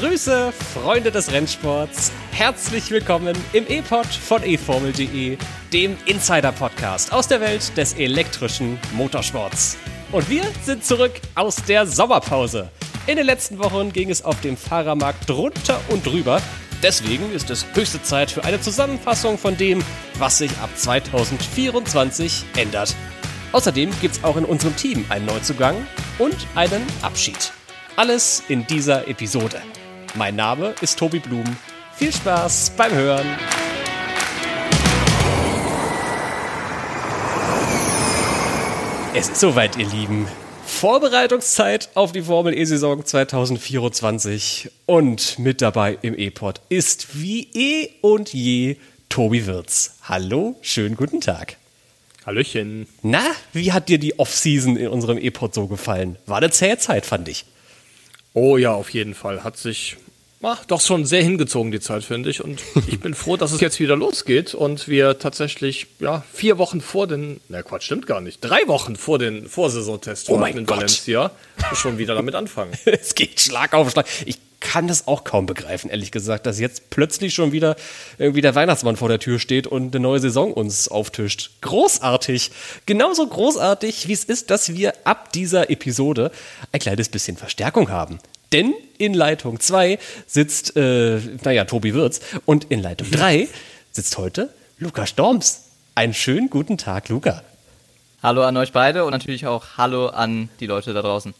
Grüße, Freunde des Rennsports. Herzlich willkommen im E-Pod von eFormel.de, dem Insider-Podcast aus der Welt des elektrischen Motorsports. Und wir sind zurück aus der Sommerpause. In den letzten Wochen ging es auf dem Fahrermarkt drunter und drüber. Deswegen ist es höchste Zeit für eine Zusammenfassung von dem, was sich ab 2024 ändert. Außerdem gibt es auch in unserem Team einen Neuzugang und einen Abschied. Alles in dieser Episode. Mein Name ist Tobi Blum. Viel Spaß beim Hören. Es ist soweit, ihr Lieben. Vorbereitungszeit auf die Formel E-Saison 2024 und mit dabei im E-Pod ist wie eh und je Tobi Wirz. Hallo, schönen guten Tag. Hallöchen. Na, wie hat dir die Off-Season in unserem E-Pod so gefallen? War eine zähe Zeit, fand ich. Oh ja, auf jeden Fall. Hat sich ach, doch schon sehr hingezogen, die Zeit, finde ich. Und ich bin froh, dass es jetzt wieder losgeht und wir tatsächlich, ja, vier Wochen vor den, na Quatsch, stimmt gar nicht, drei Wochen vor den Vorsaisontests oh in Gott. Valencia schon wieder damit anfangen. es geht Schlag auf Schlag. Ich kann das auch kaum begreifen, ehrlich gesagt, dass jetzt plötzlich schon wieder irgendwie der Weihnachtsmann vor der Tür steht und eine neue Saison uns auftischt. Großartig. Genauso großartig, wie es ist, dass wir ab dieser Episode ein kleines bisschen Verstärkung haben. Denn in Leitung 2 sitzt, äh, naja, Tobi Wirz und in Leitung 3 sitzt heute Luca Storms. Einen schönen guten Tag, Luca. Hallo an euch beide und natürlich auch Hallo an die Leute da draußen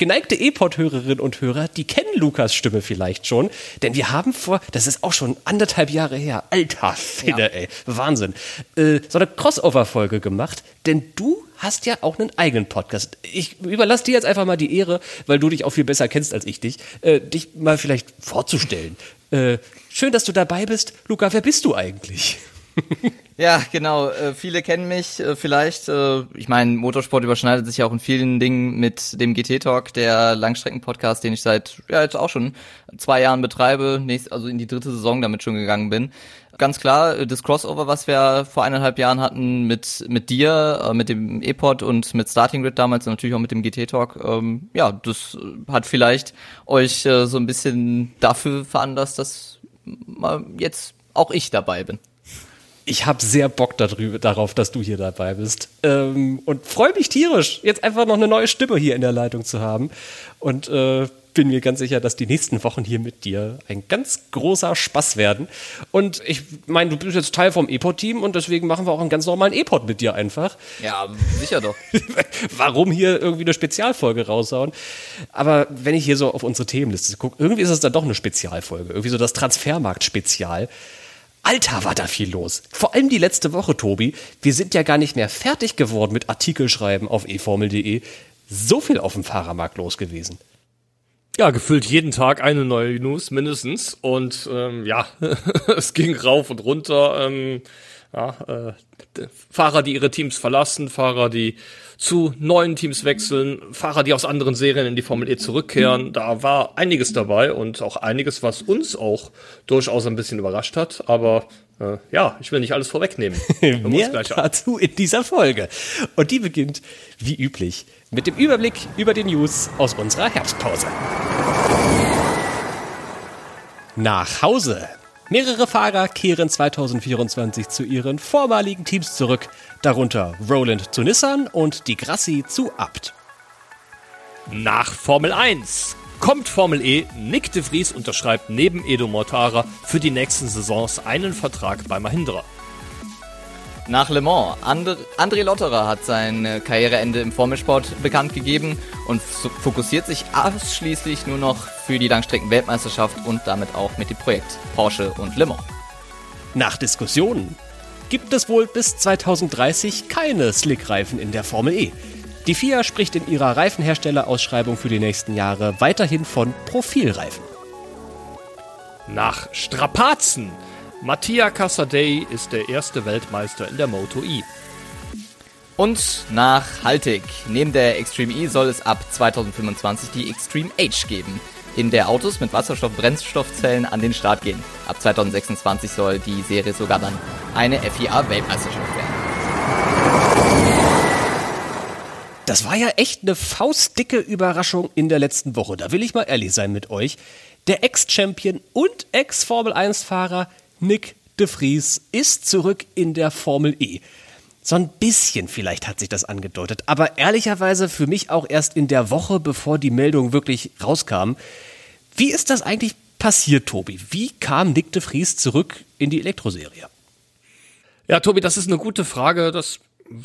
geneigte E-Pod-Hörerinnen und Hörer, die kennen Lukas Stimme vielleicht schon, denn wir haben vor, das ist auch schon anderthalb Jahre her, alter Fede, ja. ey, Wahnsinn, äh, so eine Crossover-Folge gemacht, denn du hast ja auch einen eigenen Podcast. Ich überlasse dir jetzt einfach mal die Ehre, weil du dich auch viel besser kennst als ich dich, äh, dich mal vielleicht vorzustellen. Äh, schön, dass du dabei bist. Luca, wer bist du eigentlich? Ja, genau. Äh, viele kennen mich äh, vielleicht. Äh, ich meine, Motorsport überschneidet sich ja auch in vielen Dingen mit dem GT Talk, der Langstrecken-Podcast, den ich seit ja jetzt auch schon zwei Jahren betreibe, nächst, also in die dritte Saison damit schon gegangen bin. Ganz klar, äh, das Crossover, was wir vor eineinhalb Jahren hatten mit mit dir, äh, mit dem E-Pod und mit Starting Grid damals und natürlich auch mit dem GT Talk, ähm, ja, das hat vielleicht euch äh, so ein bisschen dafür veranlasst, dass mal jetzt auch ich dabei bin ich habe sehr Bock darüber, darauf, dass du hier dabei bist. Ähm, und freue mich tierisch, jetzt einfach noch eine neue Stimme hier in der Leitung zu haben. Und äh, bin mir ganz sicher, dass die nächsten Wochen hier mit dir ein ganz großer Spaß werden. Und ich meine, du bist jetzt Teil vom E-Pod-Team und deswegen machen wir auch einen ganz normalen E-Pod mit dir einfach. Ja, sicher doch. Warum hier irgendwie eine Spezialfolge raushauen? Aber wenn ich hier so auf unsere Themenliste gucke, irgendwie ist es dann doch eine Spezialfolge. Irgendwie so das Transfermarkt-Spezial. Alter, war da viel los. Vor allem die letzte Woche, Tobi. Wir sind ja gar nicht mehr fertig geworden mit Artikelschreiben auf eformel.de. So viel auf dem Fahrermarkt los gewesen. Ja, gefüllt jeden Tag eine neue News mindestens. Und ähm, ja, es ging rauf und runter. Ähm, ja, äh, Fahrer, die ihre Teams verlassen, Fahrer, die zu neuen Teams wechseln, Fahrer, die aus anderen Serien in die Formel E zurückkehren. Da war einiges dabei und auch einiges, was uns auch durchaus ein bisschen überrascht hat. Aber äh, ja, ich will nicht alles vorwegnehmen. Mehr dazu in dieser Folge. Und die beginnt, wie üblich, mit dem Überblick über die News aus unserer Herbstpause. Nach Hause Mehrere Fahrer kehren 2024 zu ihren vormaligen Teams zurück, darunter Roland zu Nissan und Di Grassi zu Abt. Nach Formel 1 kommt Formel E. Nick de Vries unterschreibt neben Edo Mortara für die nächsten Saisons einen Vertrag bei Mahindra. Nach Le Mans. And André Lotterer hat sein äh, Karriereende im Formelsport bekannt gegeben und fokussiert sich ausschließlich nur noch für die Langstrecken-Weltmeisterschaft und damit auch mit dem Projekt Porsche und Le Mans. Nach Diskussionen gibt es wohl bis 2030 keine Slickreifen in der Formel E. Die FIA spricht in ihrer Reifenherstellerausschreibung für die nächsten Jahre weiterhin von Profilreifen. Nach Strapazen Mattia Casadei ist der erste Weltmeister in der Moto E. Und nachhaltig. Neben der Extreme E soll es ab 2025 die Extreme H geben, in der Autos mit Wasserstoff-Brennstoffzellen an den Start gehen. Ab 2026 soll die Serie sogar dann eine FIA-Weltmeisterschaft werden. Das war ja echt eine faustdicke Überraschung in der letzten Woche. Da will ich mal ehrlich sein mit euch. Der Ex-Champion und Ex-Formel-1-Fahrer Nick de Vries ist zurück in der Formel E. So ein bisschen vielleicht hat sich das angedeutet, aber ehrlicherweise für mich auch erst in der Woche, bevor die Meldung wirklich rauskam. Wie ist das eigentlich passiert, Tobi? Wie kam Nick de Vries zurück in die Elektroserie? Ja, Tobi, das ist eine gute Frage. Das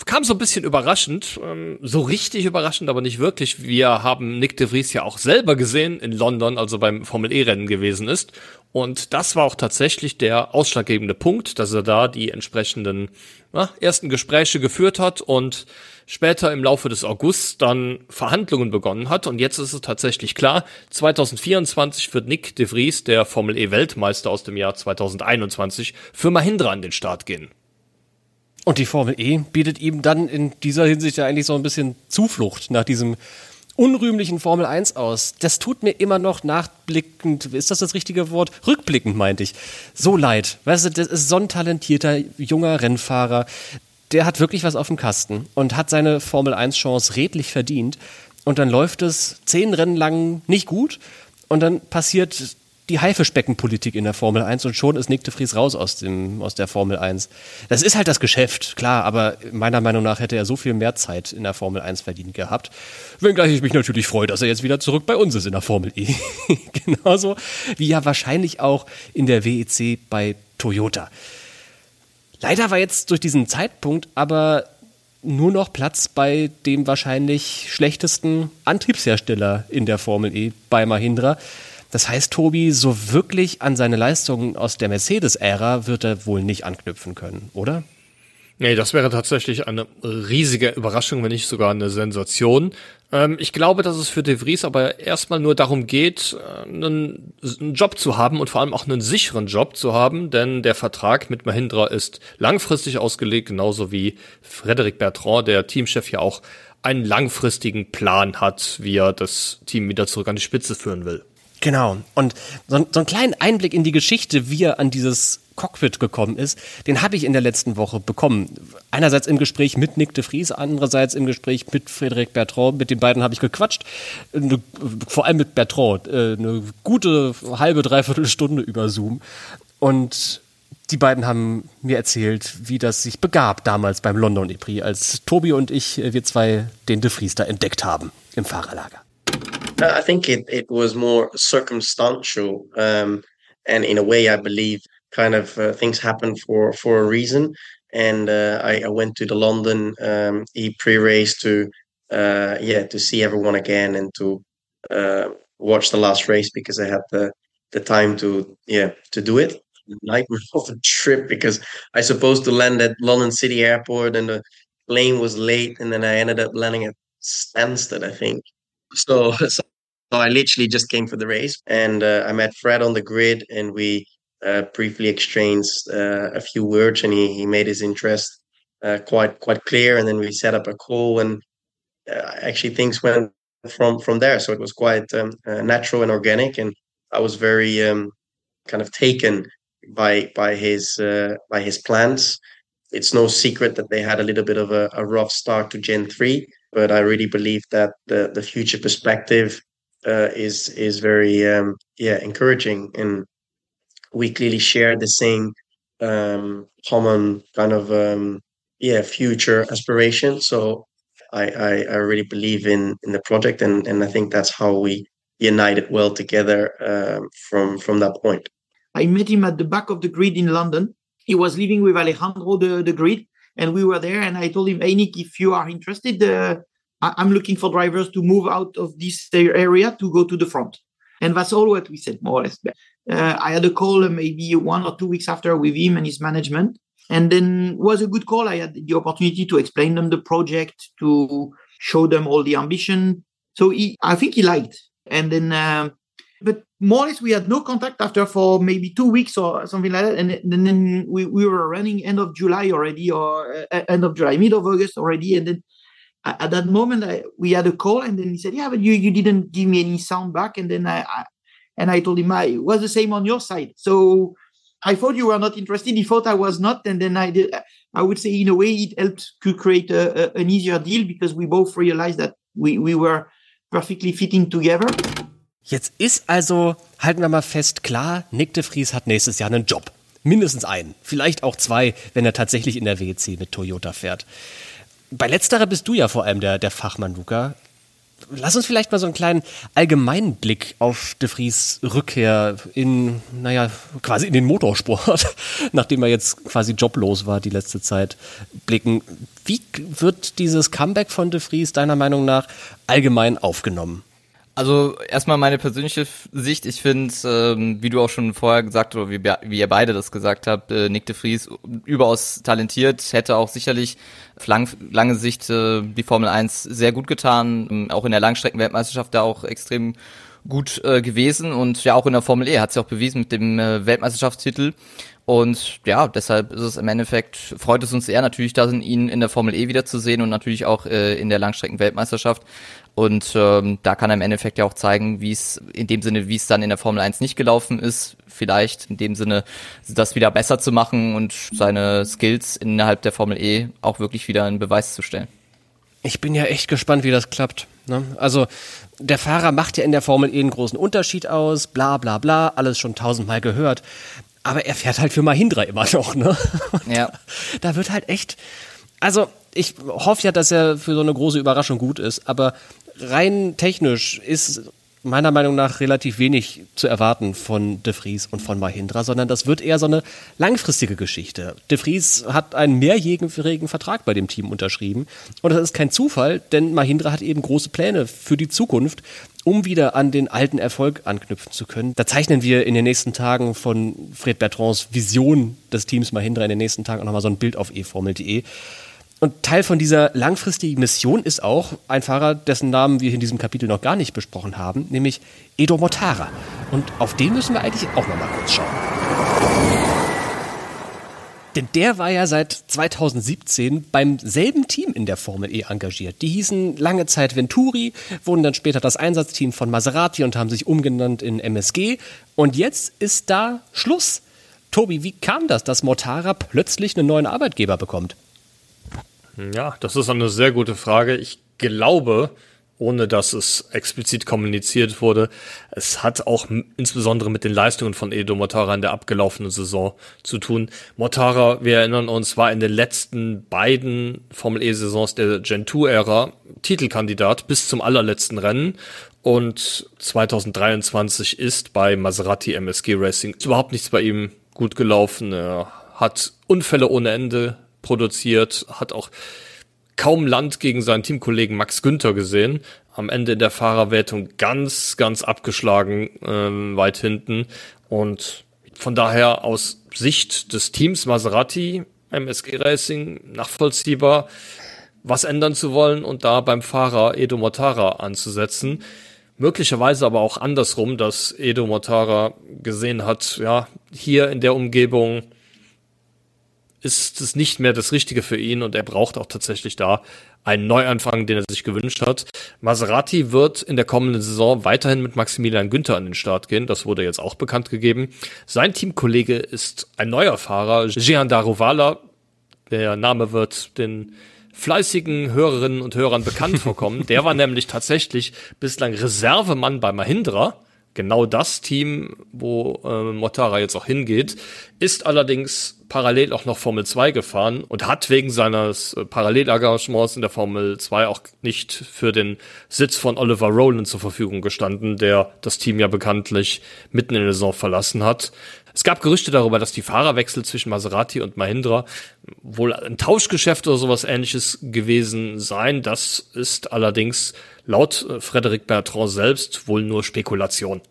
kam so ein bisschen überraschend, ähm, so richtig überraschend, aber nicht wirklich. Wir haben Nick de Vries ja auch selber gesehen in London, also beim Formel E-Rennen gewesen ist. Und das war auch tatsächlich der ausschlaggebende Punkt, dass er da die entsprechenden na, ersten Gespräche geführt hat und später im Laufe des Augusts dann Verhandlungen begonnen hat. Und jetzt ist es tatsächlich klar, 2024 wird Nick de Vries, der Formel E-Weltmeister aus dem Jahr 2021, für Mahindra an den Start gehen. Und die Formel E bietet ihm dann in dieser Hinsicht ja eigentlich so ein bisschen Zuflucht nach diesem unrühmlichen Formel 1 aus. Das tut mir immer noch nachblickend, ist das das richtige Wort? Rückblickend meinte ich. So leid. Weißt du, das ist so ein talentierter junger Rennfahrer. Der hat wirklich was auf dem Kasten und hat seine Formel 1 Chance redlich verdient. Und dann läuft es zehn Rennen lang nicht gut. Und dann passiert die Haifischbeckenpolitik in der Formel 1 und schon ist Nick de Vries raus aus, dem, aus der Formel 1. Das ist halt das Geschäft, klar, aber meiner Meinung nach hätte er so viel mehr Zeit in der Formel 1 verdient gehabt. Wenngleich ich mich natürlich freue, dass er jetzt wieder zurück bei uns ist in der Formel E. Genauso wie ja wahrscheinlich auch in der WEC bei Toyota. Leider war jetzt durch diesen Zeitpunkt aber nur noch Platz bei dem wahrscheinlich schlechtesten Antriebshersteller in der Formel E, bei Mahindra. Das heißt, Tobi, so wirklich an seine Leistungen aus der Mercedes-Ära wird er wohl nicht anknüpfen können, oder? Nee, das wäre tatsächlich eine riesige Überraschung, wenn nicht sogar eine Sensation. Ähm, ich glaube, dass es für De Vries aber erstmal nur darum geht, äh, einen, einen, Job zu haben und vor allem auch einen sicheren Job zu haben, denn der Vertrag mit Mahindra ist langfristig ausgelegt, genauso wie Frederic Bertrand, der Teamchef, ja auch einen langfristigen Plan hat, wie er das Team wieder zurück an die Spitze führen will. Genau. Und so, so einen kleinen Einblick in die Geschichte, wie er an dieses Cockpit gekommen ist, den habe ich in der letzten Woche bekommen. Einerseits im Gespräch mit Nick de Vries, andererseits im Gespräch mit Frédéric Bertrand. Mit den beiden habe ich gequatscht. Vor allem mit Bertrand. Äh, eine gute halbe, dreiviertel Stunde über Zoom. Und die beiden haben mir erzählt, wie das sich begab damals beim London E-Prix, als Tobi und ich, äh, wir zwei, den de Vries da entdeckt haben im Fahrerlager. I think it, it was more circumstantial. Um, and in a way, I believe kind of uh, things happen for, for a reason. And uh, I, I, went to the London um, E pre race to, uh, yeah, to see everyone again and to uh, watch the last race because I had the, the time to, yeah, to do it. Nightmare of a trip because I supposed to land at London City Airport and the plane was late and then I ended up landing at Stansted, I think. So, so I literally just came for the race, and uh, I met Fred on the grid, and we uh, briefly exchanged uh, a few words, and he, he made his interest uh, quite quite clear, and then we set up a call, and uh, actually things went from from there. So it was quite um, uh, natural and organic, and I was very um, kind of taken by by his by his plans. It's no secret that they had a little bit of a, a rough start to Gen three but I really believe that the the future perspective uh, is is very um, yeah encouraging, and we clearly share the same um, common kind of um, yeah future aspiration. So I, I, I really believe in in the project, and and I think that's how we united well together um, from from that point. I met him at the back of the grid in London. He was living with Alejandro the, the grid, and we were there. And I told him, "Hey Nick, if you are interested, uh, I'm looking for drivers to move out of this area to go to the front. And that's all what we said, more or less. Uh, I had a call maybe one or two weeks after with him and his management. And then was a good call. I had the opportunity to explain them the project, to show them all the ambition. So he, I think he liked. And then, um, but more or less, we had no contact after for maybe two weeks or something like that. And, and then we, we were running end of July already, or uh, end of July, mid of August already. And then at that moment I, we had a call and then he said yeah but you you didn't give me any sound back. And then i, I and i told him i was the same on your side. So i thought you were not interested. He thought i was not. And then i did i would say in a way it helped to create a, a, an easier deal because we both realized that we we were perfectly fitting together Jetzt ist also, halten wir mal fest, klar, Nick de Vries hat nächstes Jahr einen Job. Mindestens einen, vielleicht auch zwei, wenn er tatsächlich in der WEC mit Toyota fährt. Bei letzterer bist du ja vor allem der, der Fachmann, Luca. Lass uns vielleicht mal so einen kleinen allgemeinen Blick auf De Vries Rückkehr in, naja, quasi in den Motorsport, nachdem er jetzt quasi joblos war die letzte Zeit, blicken. Wie wird dieses Comeback von De Vries deiner Meinung nach allgemein aufgenommen? Also erstmal meine persönliche Sicht. Ich finde, ähm, wie du auch schon vorher gesagt oder wie, wie ihr beide das gesagt habt, äh, Nick de Vries überaus talentiert, hätte auch sicherlich auf lang, lange Sicht äh, die Formel 1 sehr gut getan. Ähm, auch in der Langstreckenweltmeisterschaft da auch extrem gut äh, gewesen und ja auch in der Formel E hat sie auch bewiesen mit dem äh, Weltmeisterschaftstitel. Und ja, deshalb ist es im Endeffekt, freut es uns eher natürlich, da ihn in der Formel E wiederzusehen und natürlich auch äh, in der Langstreckenweltmeisterschaft. Und ähm, da kann er im Endeffekt ja auch zeigen, wie es in dem Sinne, wie es dann in der Formel 1 nicht gelaufen ist, vielleicht in dem Sinne, das wieder besser zu machen und seine Skills innerhalb der Formel E auch wirklich wieder in Beweis zu stellen. Ich bin ja echt gespannt, wie das klappt. Ne? Also der Fahrer macht ja in der Formel E einen großen Unterschied aus, bla bla bla, alles schon tausendmal gehört. Aber er fährt halt für Mahindra immer noch, ne? ja. Da wird halt echt. Also, ich hoffe ja, dass er für so eine große Überraschung gut ist, aber rein technisch ist meiner Meinung nach relativ wenig zu erwarten von De Vries und von Mahindra, sondern das wird eher so eine langfristige Geschichte. De Vries hat einen mehrjährigen Vertrag bei dem Team unterschrieben und das ist kein Zufall, denn Mahindra hat eben große Pläne für die Zukunft, um wieder an den alten Erfolg anknüpfen zu können. Da zeichnen wir in den nächsten Tagen von Fred Bertrands Vision des Teams Mahindra in den nächsten Tagen auch nochmal so ein Bild auf eformel.de. Und Teil von dieser langfristigen Mission ist auch ein Fahrer, dessen Namen wir in diesem Kapitel noch gar nicht besprochen haben, nämlich Edo Mortara. Und auf den müssen wir eigentlich auch noch mal kurz schauen. Denn der war ja seit 2017 beim selben Team in der Formel E engagiert. Die hießen lange Zeit Venturi, wurden dann später das Einsatzteam von Maserati und haben sich umgenannt in MSG. Und jetzt ist da Schluss. Tobi, wie kam das, dass Mortara plötzlich einen neuen Arbeitgeber bekommt? Ja, das ist eine sehr gute Frage. Ich glaube, ohne dass es explizit kommuniziert wurde, es hat auch insbesondere mit den Leistungen von Edo Motara in der abgelaufenen Saison zu tun. Motara, wir erinnern uns, war in den letzten beiden Formel E-Saisons der Gen 2-Ära Titelkandidat bis zum allerletzten Rennen und 2023 ist bei Maserati MSG Racing überhaupt nichts bei ihm gut gelaufen. Er hat Unfälle ohne Ende produziert, hat auch kaum Land gegen seinen Teamkollegen Max Günther gesehen. Am Ende in der Fahrerwertung ganz, ganz abgeschlagen, ähm, weit hinten. Und von daher aus Sicht des Teams Maserati, MSG Racing, nachvollziehbar, was ändern zu wollen und da beim Fahrer Edo Motara anzusetzen. Möglicherweise aber auch andersrum, dass Edo Motara gesehen hat, ja, hier in der Umgebung ist es nicht mehr das Richtige für ihn und er braucht auch tatsächlich da einen Neuanfang, den er sich gewünscht hat. Maserati wird in der kommenden Saison weiterhin mit Maximilian Günther an den Start gehen. Das wurde jetzt auch bekannt gegeben. Sein Teamkollege ist ein neuer Fahrer, Jean Daruvala. Der Name wird den fleißigen Hörerinnen und Hörern bekannt vorkommen. Der war nämlich tatsächlich bislang Reservemann bei Mahindra genau das Team, wo äh, Motara jetzt auch hingeht, ist allerdings parallel auch noch Formel 2 gefahren und hat wegen seines äh, Parallelengagements in der Formel 2 auch nicht für den Sitz von Oliver Rowland zur Verfügung gestanden, der das Team ja bekanntlich mitten in der Saison verlassen hat. Es gab Gerüchte darüber, dass die Fahrerwechsel zwischen Maserati und Mahindra wohl ein Tauschgeschäft oder sowas ähnliches gewesen seien. Das ist allerdings laut äh, Frederic Bertrand selbst wohl nur Spekulation.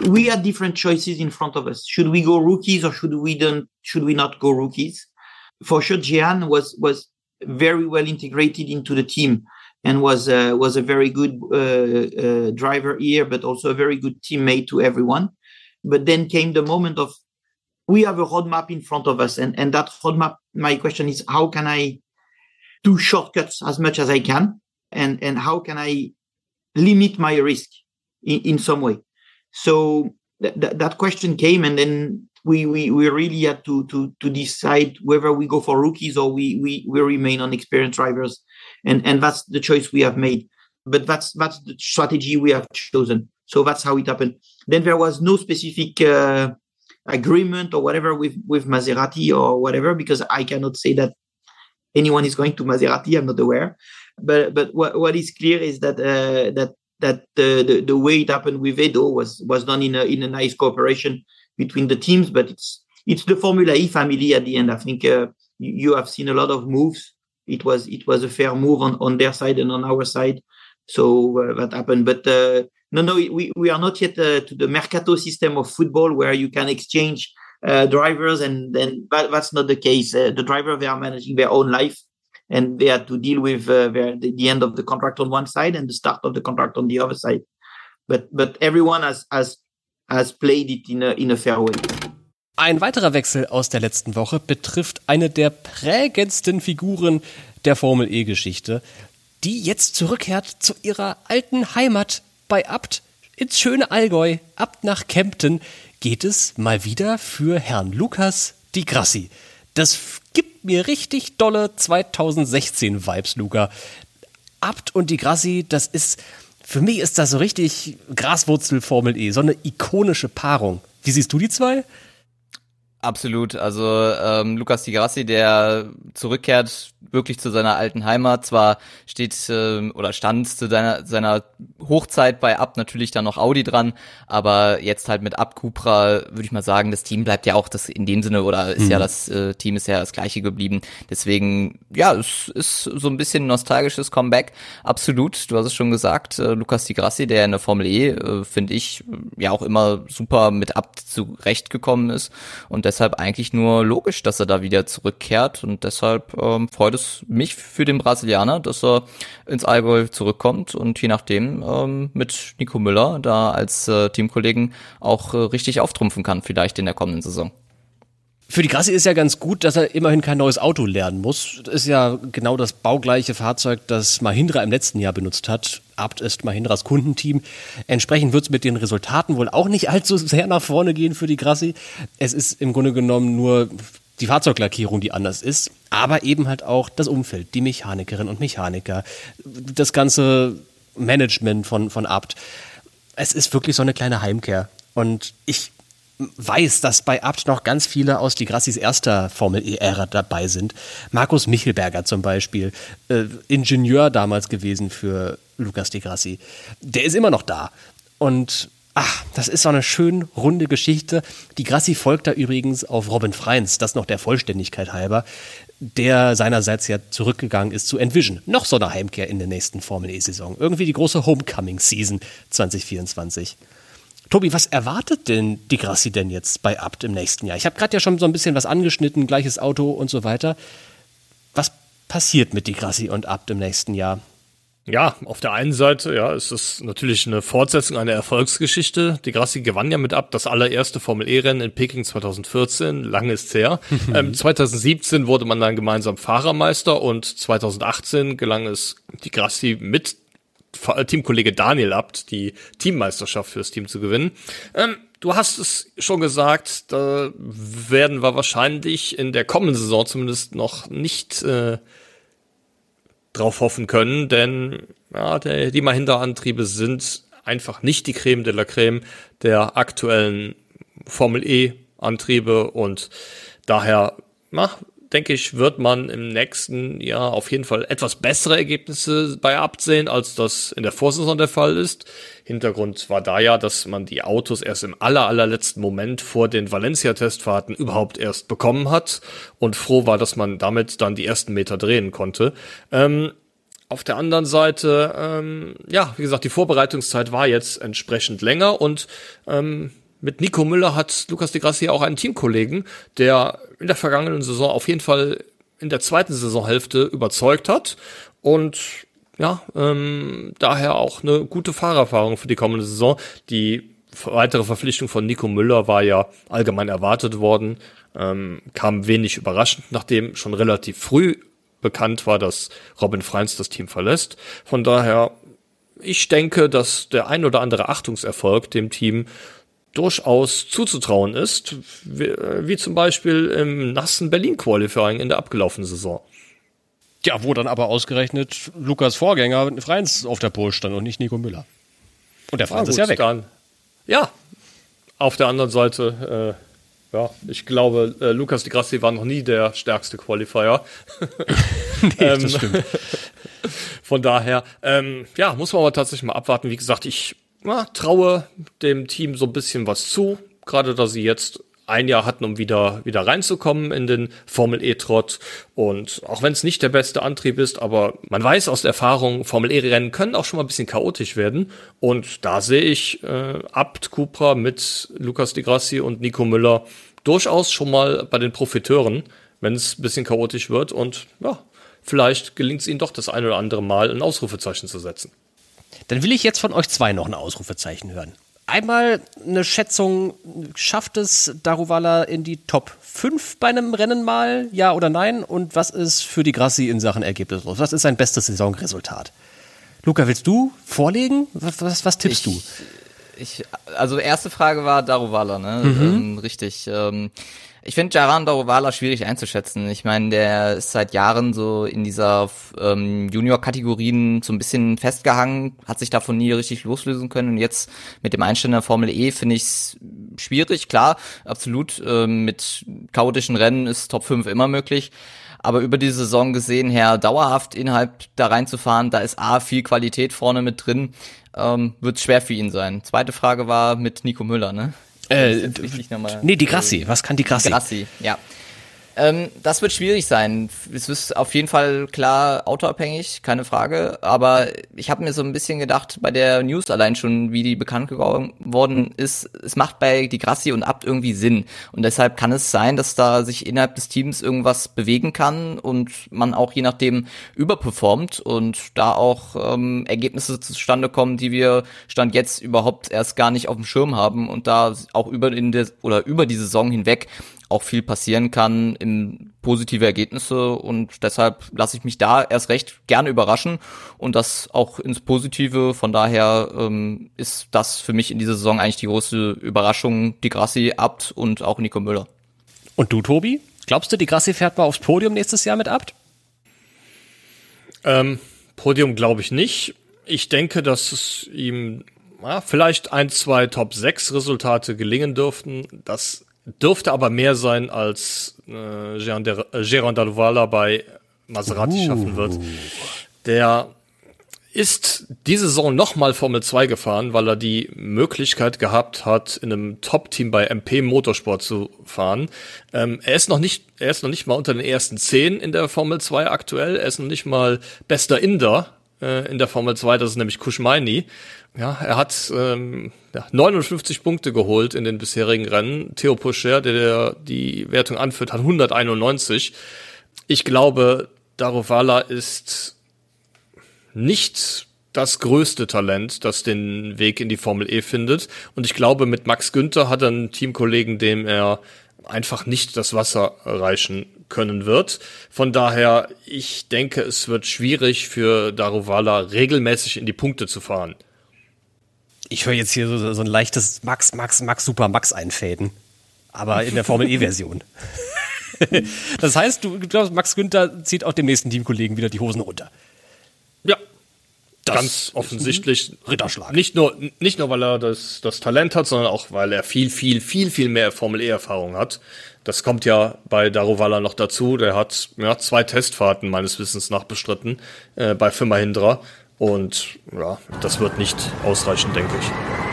We had different choices in front of us. Should we go rookies or should we don't should we not go rookies? For sure Gian was was very well integrated into the team and was uh, was a very good uh, uh, driver here, but also a very good teammate to everyone. But then came the moment of we have a roadmap in front of us, and and that roadmap. My question is, how can I do shortcuts as much as I can, and and how can I limit my risk in, in some way? So th- th- that question came, and then we, we we really had to to to decide whether we go for rookies or we we we remain on experienced drivers, and and that's the choice we have made. but that's that's the strategy we have chosen. So that's how it happened. Then there was no specific uh, agreement or whatever with with Maserati or whatever because I cannot say that anyone is going to Maserati. I'm not aware. But but what, what is clear is that uh, that that the, the, the way it happened with Edo was was done in a in a nice cooperation between the teams. But it's it's the Formula E family at the end. I think uh, you have seen a lot of moves. It was it was a fair move on, on their side and on our side. So uh, that happened. But uh, no, no, we, we are not yet uh, to the mercato system of football where you can exchange uh, drivers, and then that, that's not the case. Uh, the driver they are managing their own life, and they had to deal with uh, their, the, the, end of the contract on one side and the start of the contract on the other side. But but everyone has has has played it in a in a fair way. Ein weiterer Wechsel aus der letzten Woche betrifft eine der prägendsten Figuren der Formel E-Geschichte, die jetzt zurückkehrt zu ihrer alten Heimat bei Abt ins schöne Allgäu, Abt nach Kempten, geht es mal wieder für Herrn Lukas Di Grassi. Das gibt mir richtig dolle 2016 Vibes, Luca. Abt und Di Grassi, das ist, für mich ist das so richtig Graswurzel Formel E, so eine ikonische Paarung. Wie siehst du die zwei? Absolut. Also ähm, Lukas Di Grassi, der zurückkehrt wirklich zu seiner alten Heimat. Zwar steht äh, oder stand zu seiner, seiner Hochzeit bei Abt natürlich dann noch Audi dran, aber jetzt halt mit Abt Cupra würde ich mal sagen, das Team bleibt ja auch das in dem Sinne oder ist mhm. ja das äh, Team ist ja das gleiche geblieben. Deswegen ja, es ist so ein bisschen nostalgisches Comeback. Absolut. Du hast es schon gesagt, äh, Lukas Di Grassi, der in der Formel E äh, finde ich ja auch immer super mit Abt zurechtgekommen ist und deshalb eigentlich nur logisch, dass er da wieder zurückkehrt und deshalb ähm, freut es mich für den Brasilianer, dass er ins Allgäu zurückkommt und je nachdem ähm, mit Nico Müller da als äh, Teamkollegen auch äh, richtig auftrumpfen kann, vielleicht in der kommenden Saison. Für die Grassi ist ja ganz gut, dass er immerhin kein neues Auto lernen muss. Das ist ja genau das baugleiche Fahrzeug, das Mahindra im letzten Jahr benutzt hat. Abt ist Mahindras Kundenteam. Entsprechend wird es mit den Resultaten wohl auch nicht allzu sehr nach vorne gehen für die Grassi. Es ist im Grunde genommen nur die Fahrzeuglackierung, die anders ist, aber eben halt auch das Umfeld, die Mechanikerinnen und Mechaniker, das ganze Management von, von Abt. Es ist wirklich so eine kleine Heimkehr. Und ich weiß, dass bei Abt noch ganz viele aus die Grassis erster Formel-E-Ära dabei sind. Markus Michelberger zum Beispiel, äh, Ingenieur damals gewesen für Lukas de Grassi. Der ist immer noch da. Und ach, das ist so eine schön runde Geschichte. Die Grassi folgt da übrigens auf Robin Freins, das noch der Vollständigkeit halber, der seinerseits ja zurückgegangen ist zu Envision. Noch so eine Heimkehr in der nächsten Formel-E-Saison. Irgendwie die große Homecoming-Season 2024. Tobi, was erwartet denn die Grassi denn jetzt bei Abt im nächsten Jahr? Ich habe gerade ja schon so ein bisschen was angeschnitten, gleiches Auto und so weiter. Was passiert mit die Grassi und Abt im nächsten Jahr? Ja, auf der einen Seite, ja, ist es natürlich eine Fortsetzung einer Erfolgsgeschichte. Die Grassi gewann ja mit ab das allererste Formel E-Rennen in Peking 2014, lange ist her. ähm, 2017 wurde man dann gemeinsam Fahrermeister und 2018 gelang es die Grassi mit Teamkollege Daniel Abt die Teammeisterschaft fürs Team zu gewinnen. Ähm, du hast es schon gesagt, da werden wir wahrscheinlich in der kommenden Saison zumindest noch nicht äh, drauf hoffen können, denn ja, der, die Mahindra-Antriebe sind einfach nicht die Creme de la Creme der aktuellen Formel E-Antriebe und daher na, denke ich, wird man im nächsten Jahr auf jeden Fall etwas bessere Ergebnisse bei absehen, als das in der Vorsaison der Fall ist. Hintergrund war da ja, dass man die Autos erst im aller, allerletzten Moment vor den Valencia-Testfahrten überhaupt erst bekommen hat und froh war, dass man damit dann die ersten Meter drehen konnte. Ähm, auf der anderen Seite, ähm, ja, wie gesagt, die Vorbereitungszeit war jetzt entsprechend länger und ähm, mit Nico Müller hat Lukas de Grassi auch einen Teamkollegen, der in der vergangenen Saison auf jeden Fall in der zweiten Saisonhälfte überzeugt hat und ja, ähm, daher auch eine gute Fahrerfahrung für die kommende Saison. Die weitere Verpflichtung von Nico Müller war ja allgemein erwartet worden, ähm, kam wenig überraschend, nachdem schon relativ früh bekannt war, dass Robin Freins das Team verlässt. Von daher, ich denke, dass der ein oder andere Achtungserfolg dem Team durchaus zuzutrauen ist, wie, wie zum Beispiel im nassen Berlin-Qualifying in der abgelaufenen Saison. Ja, wo dann aber ausgerechnet Lukas Vorgänger Freins auf der Pole stand und nicht Nico Müller. Und der Freins ist ja weg. Dann, ja, auf der anderen Seite, äh, ja, ich glaube, äh, Lukas Di Grassi war noch nie der stärkste Qualifier. nee, das ähm, stimmt. Von daher, ähm, ja, muss man aber tatsächlich mal abwarten. Wie gesagt, ich na, traue dem Team so ein bisschen was zu, gerade dass sie jetzt ein Jahr hatten, um wieder, wieder reinzukommen in den Formel E-Trott. Und auch wenn es nicht der beste Antrieb ist, aber man weiß aus der Erfahrung, Formel E-Rennen können auch schon mal ein bisschen chaotisch werden. Und da sehe ich äh, Abt Cupra mit Lukas Di Grassi und Nico Müller durchaus schon mal bei den Profiteuren, wenn es ein bisschen chaotisch wird. Und ja, vielleicht gelingt es ihnen doch das ein oder andere Mal ein Ausrufezeichen zu setzen. Dann will ich jetzt von euch zwei noch ein Ausrufezeichen hören. Einmal eine Schätzung, schafft es Daruvala in die Top 5 bei einem Rennen mal, ja oder nein? Und was ist für die Grassi in Sachen Ergebnis los? Was ist sein bestes Saisonresultat? Luca, willst du vorlegen? Was, was, was tippst ich, du? Ich, also erste Frage war Daruvala, ne? Mhm. Ähm, richtig. Ähm, ich finde Jaran Darovala schwierig einzuschätzen. Ich meine, der ist seit Jahren so in dieser ähm, Junior-Kategorien so ein bisschen festgehangen, hat sich davon nie richtig loslösen können. Und jetzt mit dem Einstellen der Formel E finde ich es schwierig. Klar, absolut. Ähm, mit chaotischen Rennen ist Top 5 immer möglich. Aber über die Saison gesehen her, dauerhaft innerhalb da reinzufahren, da ist A, viel Qualität vorne mit drin, ähm, wird schwer für ihn sein. Zweite Frage war mit Nico Müller, ne? Äh, nee, die Grassi. Was kann die Grassi? Grassi, ja. Ähm, das wird schwierig sein. Es ist auf jeden Fall klar autoabhängig, keine Frage. Aber ich habe mir so ein bisschen gedacht, bei der News allein schon, wie die bekannt geworden ist, es macht bei die Grassi und Abt irgendwie Sinn. Und deshalb kann es sein, dass da sich innerhalb des Teams irgendwas bewegen kann und man auch je nachdem überperformt und da auch ähm, Ergebnisse zustande kommen, die wir Stand jetzt überhaupt erst gar nicht auf dem Schirm haben und da auch über in der oder über die Saison hinweg auch viel passieren kann in positive Ergebnisse und deshalb lasse ich mich da erst recht gerne überraschen und das auch ins Positive. Von daher ähm, ist das für mich in dieser Saison eigentlich die große Überraschung, die Grassi Abt und auch Nico Müller. Und du, Tobi? Glaubst du, die Grassi fährt mal aufs Podium nächstes Jahr mit Abt? Ähm, Podium glaube ich nicht. Ich denke, dass es ihm ja, vielleicht ein, zwei Top 6 Resultate gelingen dürften. Das Dürfte aber mehr sein, als äh, Gérard Daluvala bei Maserati uh. schaffen wird. Der ist diese Saison nochmal Formel 2 gefahren, weil er die Möglichkeit gehabt hat, in einem Top-Team bei MP Motorsport zu fahren. Ähm, er ist noch nicht, er ist noch nicht mal unter den ersten zehn in der Formel 2 aktuell. Er ist noch nicht mal bester Inder äh, in der Formel 2, das ist nämlich Kushmaini. Ja, er hat ähm, ja, 59 Punkte geholt in den bisherigen Rennen. Theo Pocher, der, der die Wertung anführt, hat 191. Ich glaube, Darovala ist nicht das größte Talent, das den Weg in die Formel E findet. Und ich glaube, mit Max Günther hat er einen Teamkollegen, dem er einfach nicht das Wasser reichen können wird. Von daher, ich denke, es wird schwierig für Darovala regelmäßig in die Punkte zu fahren ich höre jetzt hier so, so ein leichtes Max, Max, Max, Super Max einfäden. Aber in der Formel E-Version. das heißt, du glaubst, Max Günther zieht auch dem nächsten Teamkollegen wieder die Hosen runter. Ja. Das ganz offensichtlich. Ritterschlag. Nicht nur, nicht nur, weil er das, das Talent hat, sondern auch, weil er viel, viel, viel, viel mehr Formel E-Erfahrung hat. Das kommt ja bei Darovala noch dazu. Der hat ja, zwei Testfahrten meines Wissens nach bestritten äh, bei Firma Hindra. Und ja, das wird nicht ausreichen, denke ich.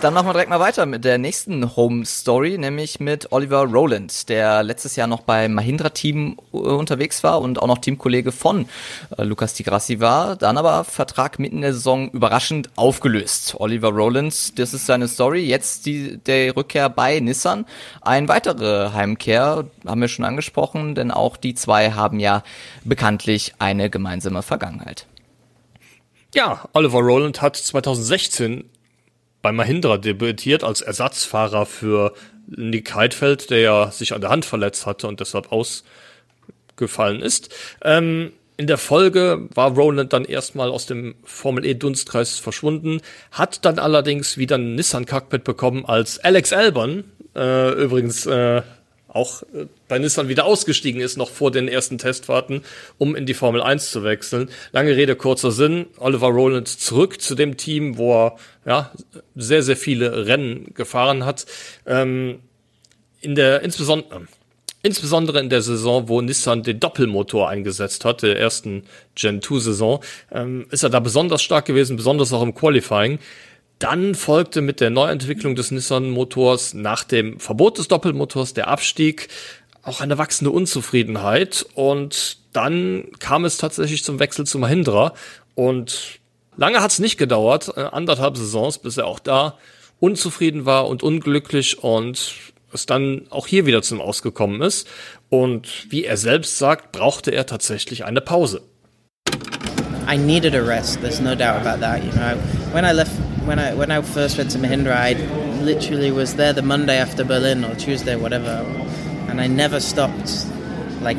Dann machen wir direkt mal weiter mit der nächsten Home Story, nämlich mit Oliver Rowland, der letztes Jahr noch beim Mahindra Team äh, unterwegs war und auch noch Teamkollege von äh, Lukas Di Grassi war, dann aber Vertrag mitten in der Saison überraschend aufgelöst. Oliver Rowland, das ist seine Story, jetzt die der Rückkehr bei Nissan. Ein weitere Heimkehr haben wir schon angesprochen, denn auch die zwei haben ja bekanntlich eine gemeinsame Vergangenheit. Ja, Oliver Rowland hat 2016 bei Mahindra debütiert als Ersatzfahrer für Nick Heidfeld, der ja sich an der Hand verletzt hatte und deshalb ausgefallen ist. Ähm, in der Folge war Roland dann erstmal aus dem Formel E Dunstkreis verschwunden, hat dann allerdings wieder ein Nissan Cockpit bekommen als Alex Albon, äh, übrigens äh, auch äh, bei Nissan wieder ausgestiegen ist, noch vor den ersten Testfahrten, um in die Formel 1 zu wechseln. Lange Rede, kurzer Sinn. Oliver Rowland zurück zu dem Team, wo er ja, sehr, sehr viele Rennen gefahren hat. Ähm, in der, insbesondere, insbesondere in der Saison, wo Nissan den Doppelmotor eingesetzt hat, der ersten Gen 2 Saison, ähm, ist er da besonders stark gewesen, besonders auch im Qualifying. Dann folgte mit der Neuentwicklung des Nissan-Motors nach dem Verbot des Doppelmotors der Abstieg, auch eine wachsende Unzufriedenheit und dann kam es tatsächlich zum Wechsel zu Mahindra und lange hat es nicht gedauert, äh, anderthalb Saisons, bis er auch da unzufrieden war und unglücklich und es dann auch hier wieder zum Ausgekommen ist. Und wie er selbst sagt, brauchte er tatsächlich eine Pause. I needed a rest. There's no doubt about that. You know, when I left, when I when I first went to Mahindra, I literally was there the Monday after Berlin or Tuesday, whatever, and I never stopped, like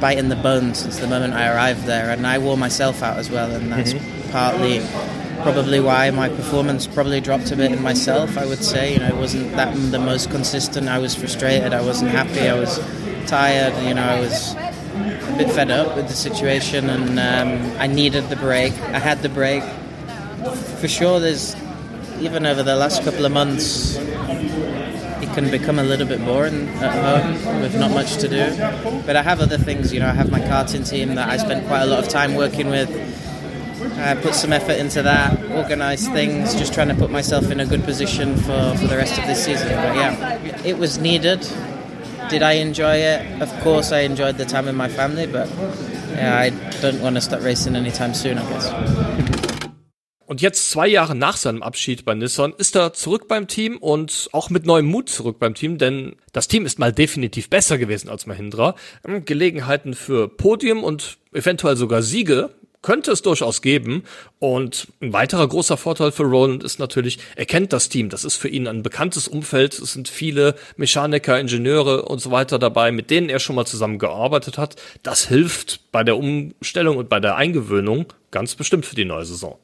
biting the bone since the moment I arrived there. And I wore myself out as well, and that's mm-hmm. partly probably why my performance probably dropped a bit in myself. I would say, you know, it wasn't that the most consistent. I was frustrated. I wasn't happy. I was tired. You know, I was a bit fed up with the situation, and um, I needed the break. I had the break. For sure, there's even over the last couple of months, it can become a little bit boring at home with not much to do. But I have other things, you know, I have my karting team that I spend quite a lot of time working with. I put some effort into that, organise things, just trying to put myself in a good position for, for the rest of this season. But yeah, it was needed. Did I enjoy it? Of course, I enjoyed the time with my family, but yeah, I don't want to start racing anytime soon, I guess. Und jetzt zwei Jahre nach seinem Abschied bei Nissan ist er zurück beim Team und auch mit neuem Mut zurück beim Team, denn das Team ist mal definitiv besser gewesen als Mahindra. Gelegenheiten für Podium und eventuell sogar Siege könnte es durchaus geben. Und ein weiterer großer Vorteil für Roland ist natürlich, er kennt das Team. Das ist für ihn ein bekanntes Umfeld. Es sind viele Mechaniker, Ingenieure und so weiter dabei, mit denen er schon mal zusammengearbeitet hat. Das hilft bei der Umstellung und bei der Eingewöhnung ganz bestimmt für die neue Saison.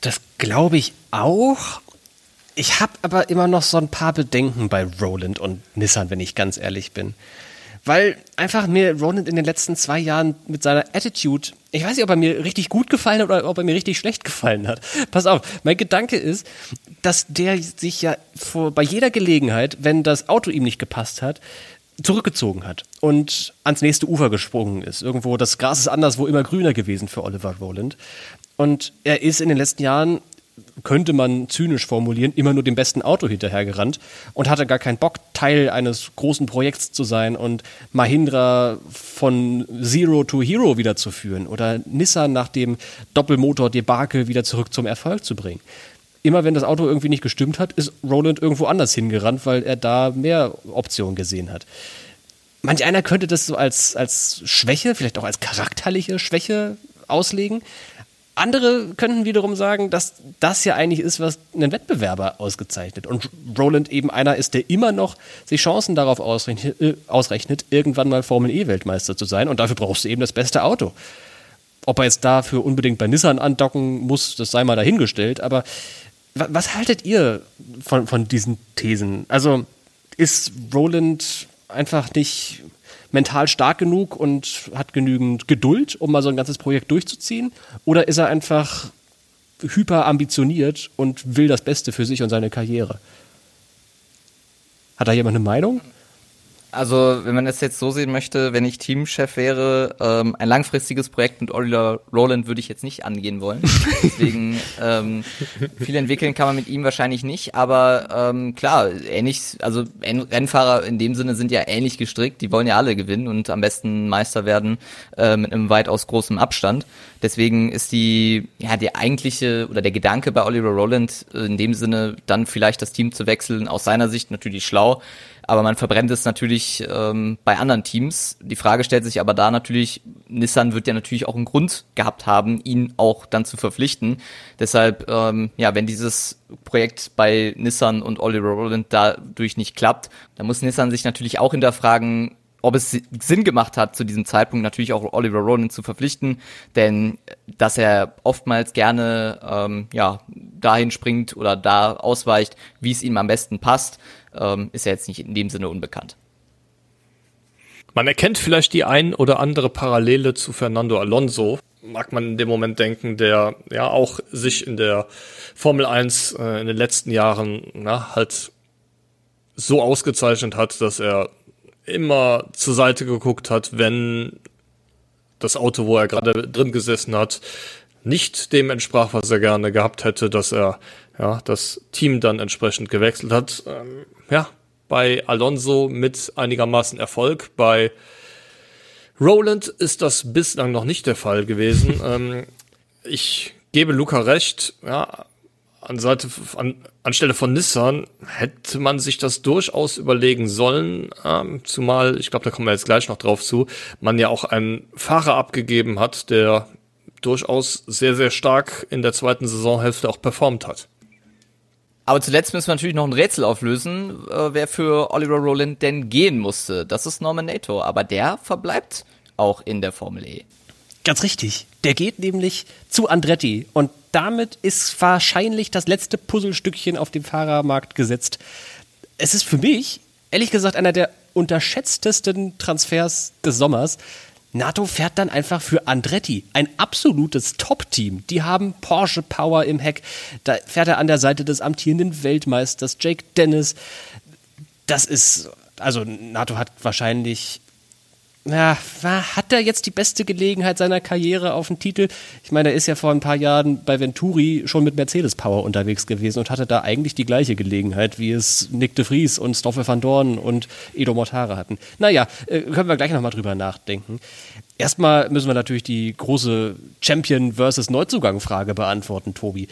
Das glaube ich auch. Ich habe aber immer noch so ein paar Bedenken bei Roland und Nissan, wenn ich ganz ehrlich bin weil einfach mir Roland in den letzten zwei Jahren mit seiner Attitude, ich weiß nicht, ob er mir richtig gut gefallen hat oder ob er mir richtig schlecht gefallen hat. Pass auf, mein Gedanke ist, dass der sich ja vor, bei jeder Gelegenheit, wenn das Auto ihm nicht gepasst hat, zurückgezogen hat und ans nächste Ufer gesprungen ist. Irgendwo, das Gras ist anderswo immer grüner gewesen für Oliver Roland. Und er ist in den letzten Jahren könnte man zynisch formulieren, immer nur dem besten Auto hinterhergerannt und hatte gar keinen Bock, Teil eines großen Projekts zu sein und Mahindra von Zero to Hero wiederzuführen oder Nissan nach dem Doppelmotor-Debakel wieder zurück zum Erfolg zu bringen. Immer wenn das Auto irgendwie nicht gestimmt hat, ist Roland irgendwo anders hingerannt, weil er da mehr Optionen gesehen hat. Manch einer könnte das so als, als Schwäche, vielleicht auch als charakterliche Schwäche auslegen. Andere könnten wiederum sagen, dass das ja eigentlich ist, was einen Wettbewerber ausgezeichnet. Und Roland eben einer ist, der immer noch sich Chancen darauf ausrechnet, äh, ausrechnet irgendwann mal Formel E-Weltmeister zu sein. Und dafür brauchst du eben das beste Auto. Ob er jetzt dafür unbedingt bei Nissan andocken muss, das sei mal dahingestellt. Aber was haltet ihr von, von diesen Thesen? Also ist Roland einfach nicht mental stark genug und hat genügend Geduld, um mal so ein ganzes Projekt durchzuziehen? Oder ist er einfach hyper ambitioniert und will das Beste für sich und seine Karriere? Hat da jemand eine Meinung? Also, wenn man es jetzt so sehen möchte, wenn ich Teamchef wäre, ähm, ein langfristiges Projekt mit Oliver Roland würde ich jetzt nicht angehen wollen. Deswegen ähm, viel entwickeln kann man mit ihm wahrscheinlich nicht, aber ähm, klar, ähnlich, also Rennfahrer in dem Sinne sind ja ähnlich gestrickt, die wollen ja alle gewinnen und am besten Meister werden äh, mit einem weitaus großen Abstand. Deswegen ist die, ja, die eigentliche oder der Gedanke bei Oliver Roland äh, in dem Sinne dann vielleicht das Team zu wechseln, aus seiner Sicht natürlich schlau aber man verbrennt es natürlich ähm, bei anderen Teams. Die Frage stellt sich aber da natürlich, Nissan wird ja natürlich auch einen Grund gehabt haben, ihn auch dann zu verpflichten. Deshalb, ähm, ja, wenn dieses Projekt bei Nissan und Oliver Rowland dadurch nicht klappt, dann muss Nissan sich natürlich auch hinterfragen, ob es Sinn gemacht hat, zu diesem Zeitpunkt natürlich auch Oliver Roland zu verpflichten, denn dass er oftmals gerne ähm, ja dahin springt oder da ausweicht, wie es ihm am besten passt, ähm, ist ja jetzt nicht in dem Sinne unbekannt. Man erkennt vielleicht die ein oder andere Parallele zu Fernando Alonso, mag man in dem Moment denken, der ja auch sich in der Formel 1 äh, in den letzten Jahren na, halt so ausgezeichnet hat, dass er immer zur Seite geguckt hat, wenn das Auto, wo er gerade drin gesessen hat, nicht dem entsprach, was er gerne gehabt hätte, dass er ja das Team dann entsprechend gewechselt hat. Ähm, ja, bei Alonso mit einigermaßen Erfolg, bei Roland ist das bislang noch nicht der Fall gewesen. ähm, ich gebe Luca recht, ja, an Seite, an, anstelle von Nissan hätte man sich das durchaus überlegen sollen, ähm, zumal, ich glaube, da kommen wir jetzt gleich noch drauf zu, man ja auch einen Fahrer abgegeben hat, der durchaus sehr, sehr stark in der zweiten Saisonhälfte auch performt hat. Aber zuletzt müssen wir natürlich noch ein Rätsel auflösen, äh, wer für Oliver Rowland denn gehen musste. Das ist Norman Nato, aber der verbleibt auch in der Formel E. Ganz richtig. Der geht nämlich zu Andretti und damit ist wahrscheinlich das letzte Puzzlestückchen auf dem Fahrermarkt gesetzt. Es ist für mich, ehrlich gesagt, einer der unterschätztesten Transfers des Sommers. NATO fährt dann einfach für Andretti, ein absolutes Top-Team. Die haben Porsche Power im Heck. Da fährt er an der Seite des amtierenden Weltmeisters Jake Dennis. Das ist, also NATO hat wahrscheinlich ja, hat er jetzt die beste Gelegenheit seiner Karriere auf den Titel? Ich meine, er ist ja vor ein paar Jahren bei Venturi schon mit Mercedes Power unterwegs gewesen und hatte da eigentlich die gleiche Gelegenheit, wie es Nick de Vries und Stoffel van Dorn und Edo Mortare hatten. Naja, äh, können wir gleich nochmal drüber nachdenken. Erstmal müssen wir natürlich die große Champion versus Neuzugang-Frage beantworten, Tobi.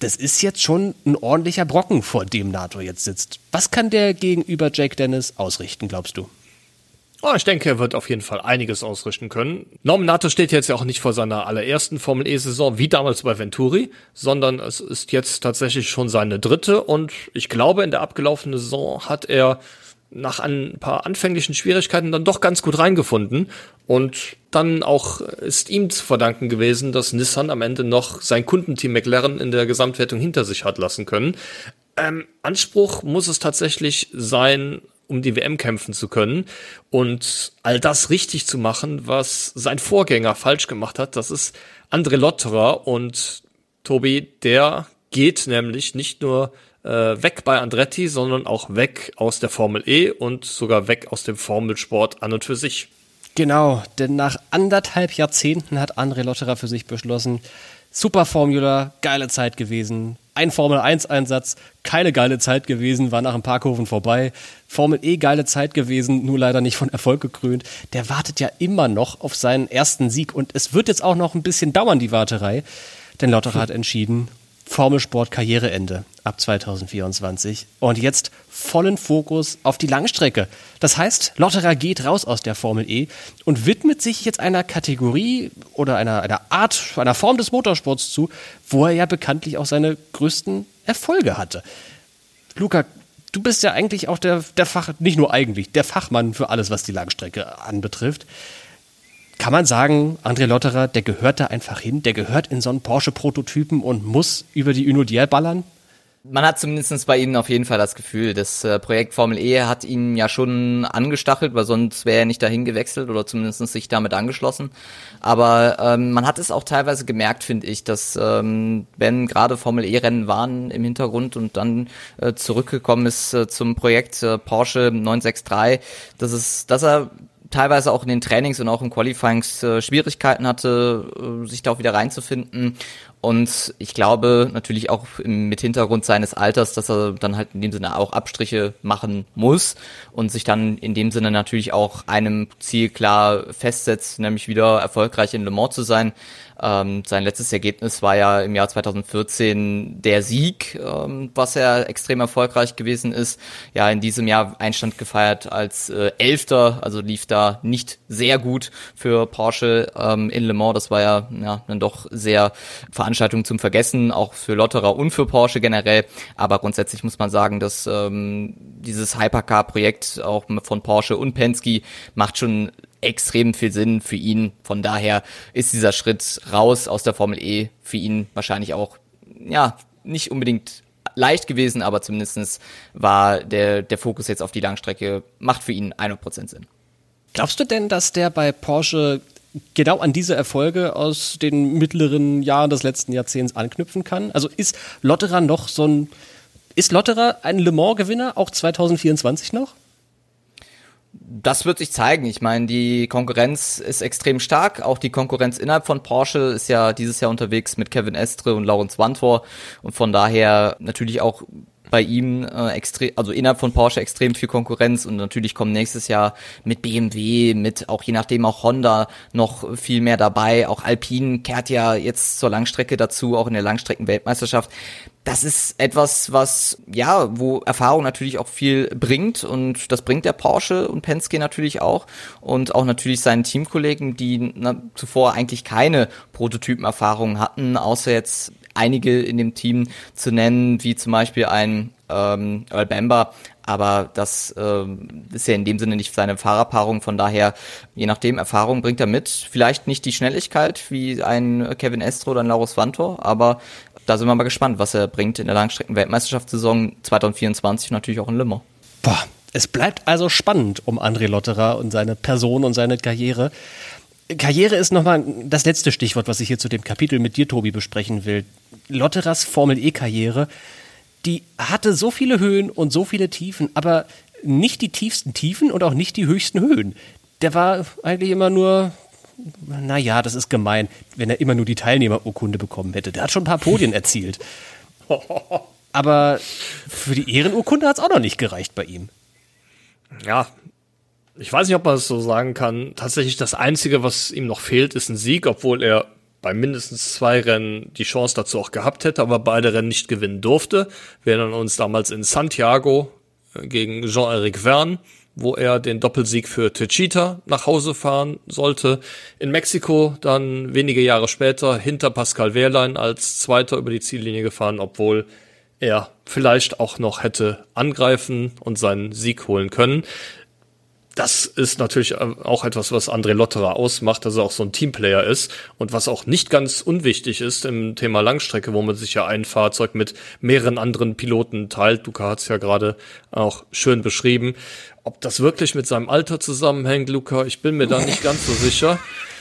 Das ist jetzt schon ein ordentlicher Brocken, vor dem NATO jetzt sitzt. Was kann der gegenüber Jake Dennis ausrichten, glaubst du? Oh, ich denke, er wird auf jeden Fall einiges ausrichten können. Norman Nato steht jetzt ja auch nicht vor seiner allerersten Formel E-Saison wie damals bei Venturi, sondern es ist jetzt tatsächlich schon seine dritte und ich glaube, in der abgelaufenen Saison hat er nach ein paar anfänglichen Schwierigkeiten dann doch ganz gut reingefunden und dann auch ist ihm zu verdanken gewesen, dass Nissan am Ende noch sein Kundenteam McLaren in der Gesamtwertung hinter sich hat lassen können. Ähm, Anspruch muss es tatsächlich sein, um die WM kämpfen zu können und all das richtig zu machen, was sein Vorgänger falsch gemacht hat. Das ist André Lotterer und Tobi, der geht nämlich nicht nur äh, weg bei Andretti, sondern auch weg aus der Formel E und sogar weg aus dem Formelsport an und für sich. Genau, denn nach anderthalb Jahrzehnten hat André Lotterer für sich beschlossen, Super Formula, geile Zeit gewesen. Ein Formel 1 Einsatz, keine geile Zeit gewesen, war nach ein paar Kurven vorbei. Formel E geile Zeit gewesen, nur leider nicht von Erfolg gekrönt. Der wartet ja immer noch auf seinen ersten Sieg und es wird jetzt auch noch ein bisschen dauern, die Warterei. Denn Lotterer hat entschieden, Formelsport Karriereende ab 2024 und jetzt vollen Fokus auf die Langstrecke. Das heißt, Lotterer geht raus aus der Formel E und widmet sich jetzt einer Kategorie oder einer, einer Art, einer Form des Motorsports zu, wo er ja bekanntlich auch seine größten Erfolge hatte. Luca, du bist ja eigentlich auch der, der Fach, nicht nur eigentlich, der Fachmann für alles, was die Langstrecke anbetrifft kann man sagen, André Lotterer, der gehört da einfach hin, der gehört in so einen Porsche-Prototypen und muss über die Unodier ballern? Man hat zumindest bei Ihnen auf jeden Fall das Gefühl, das äh, Projekt Formel E hat ihn ja schon angestachelt, weil sonst wäre er nicht dahin gewechselt oder zumindest sich damit angeschlossen. Aber ähm, man hat es auch teilweise gemerkt, finde ich, dass ähm, wenn gerade Formel E-Rennen waren im Hintergrund und dann äh, zurückgekommen ist äh, zum Projekt äh, Porsche 963, dass es, dass er teilweise auch in den Trainings und auch im Qualifyings äh, Schwierigkeiten hatte, äh, sich da auch wieder reinzufinden. Und ich glaube natürlich auch mit Hintergrund seines Alters, dass er dann halt in dem Sinne auch Abstriche machen muss und sich dann in dem Sinne natürlich auch einem Ziel klar festsetzt, nämlich wieder erfolgreich in Le Mans zu sein. Ähm, sein letztes Ergebnis war ja im Jahr 2014 der Sieg, ähm, was er extrem erfolgreich gewesen ist. Ja, in diesem Jahr Einstand gefeiert als äh, Elfter, also lief da nicht sehr gut für Porsche ähm, in Le Mans. Das war ja, ja dann doch sehr Veranstaltung zum Vergessen, auch für Lotterer und für Porsche generell. Aber grundsätzlich muss man sagen, dass ähm, dieses Hypercar-Projekt auch von Porsche und Penske macht schon extrem viel Sinn für ihn. Von daher ist dieser Schritt raus aus der Formel E für ihn wahrscheinlich auch, ja, nicht unbedingt leicht gewesen, aber zumindestens war der, der Fokus jetzt auf die Langstrecke, macht für ihn 100% Sinn. Glaubst du denn, dass der bei Porsche genau an diese Erfolge aus den mittleren Jahren des letzten Jahrzehnts anknüpfen kann? Also ist Lotterer noch so ein, ist Lotterer ein Le Mans-Gewinner auch 2024 noch? Das wird sich zeigen. Ich meine, die Konkurrenz ist extrem stark. Auch die Konkurrenz innerhalb von Porsche ist ja dieses Jahr unterwegs mit Kevin Estre und Laurens Wantor. Und von daher natürlich auch bei ihm äh, extrem, also innerhalb von Porsche extrem viel Konkurrenz und natürlich kommen nächstes Jahr mit BMW, mit auch je nachdem auch Honda noch viel mehr dabei. Auch Alpine kehrt ja jetzt zur Langstrecke dazu, auch in der Langstreckenweltmeisterschaft. Das ist etwas, was, ja, wo Erfahrung natürlich auch viel bringt und das bringt der Porsche und Penske natürlich auch und auch natürlich seinen Teamkollegen, die na, zuvor eigentlich keine Prototypenerfahrung hatten, außer jetzt einige in dem Team zu nennen, wie zum Beispiel ein ähm, Earl Bamber, aber das ähm, ist ja in dem Sinne nicht seine Fahrerpaarung, von daher, je nachdem, Erfahrung bringt er mit. Vielleicht nicht die Schnelligkeit wie ein Kevin Estro oder ein Laurus Vantor, aber da sind wir mal gespannt, was er bringt in der Langstrecken-Weltmeisterschaftssaison 2024 und natürlich auch in Mans. Boah, es bleibt also spannend um André Lotterer und seine Person und seine Karriere. Karriere ist nochmal das letzte Stichwort, was ich hier zu dem Kapitel mit dir, Tobi, besprechen will. Lotterers Formel E-Karriere, die hatte so viele Höhen und so viele Tiefen, aber nicht die tiefsten Tiefen und auch nicht die höchsten Höhen. Der war eigentlich immer nur, naja, das ist gemein, wenn er immer nur die Teilnehmerurkunde bekommen hätte. Der hat schon ein paar Podien erzielt. Aber für die Ehrenurkunde hat es auch noch nicht gereicht bei ihm. Ja, ich weiß nicht, ob man es so sagen kann. Tatsächlich das Einzige, was ihm noch fehlt, ist ein Sieg, obwohl er bei mindestens zwei Rennen die Chance dazu auch gehabt hätte, aber beide Rennen nicht gewinnen durfte. Wir erinnern uns damals in Santiago äh, gegen Jean-Eric Verne, wo er den Doppelsieg für Techita nach Hause fahren sollte. In Mexiko dann wenige Jahre später hinter Pascal Wehrlein als Zweiter über die Ziellinie gefahren, obwohl er vielleicht auch noch hätte angreifen und seinen Sieg holen können das ist natürlich äh, auch etwas, was André Lotterer ausmacht, dass er auch so ein Teamplayer ist und was auch nicht ganz unwichtig ist im Thema Langstrecke, wo man sich ja ein Fahrzeug mit mehreren anderen Piloten teilt. Luca hat es ja gerade auch schön beschrieben. Ob das wirklich mit seinem Alter zusammenhängt, Luca, ich bin mir da nicht ganz so sicher.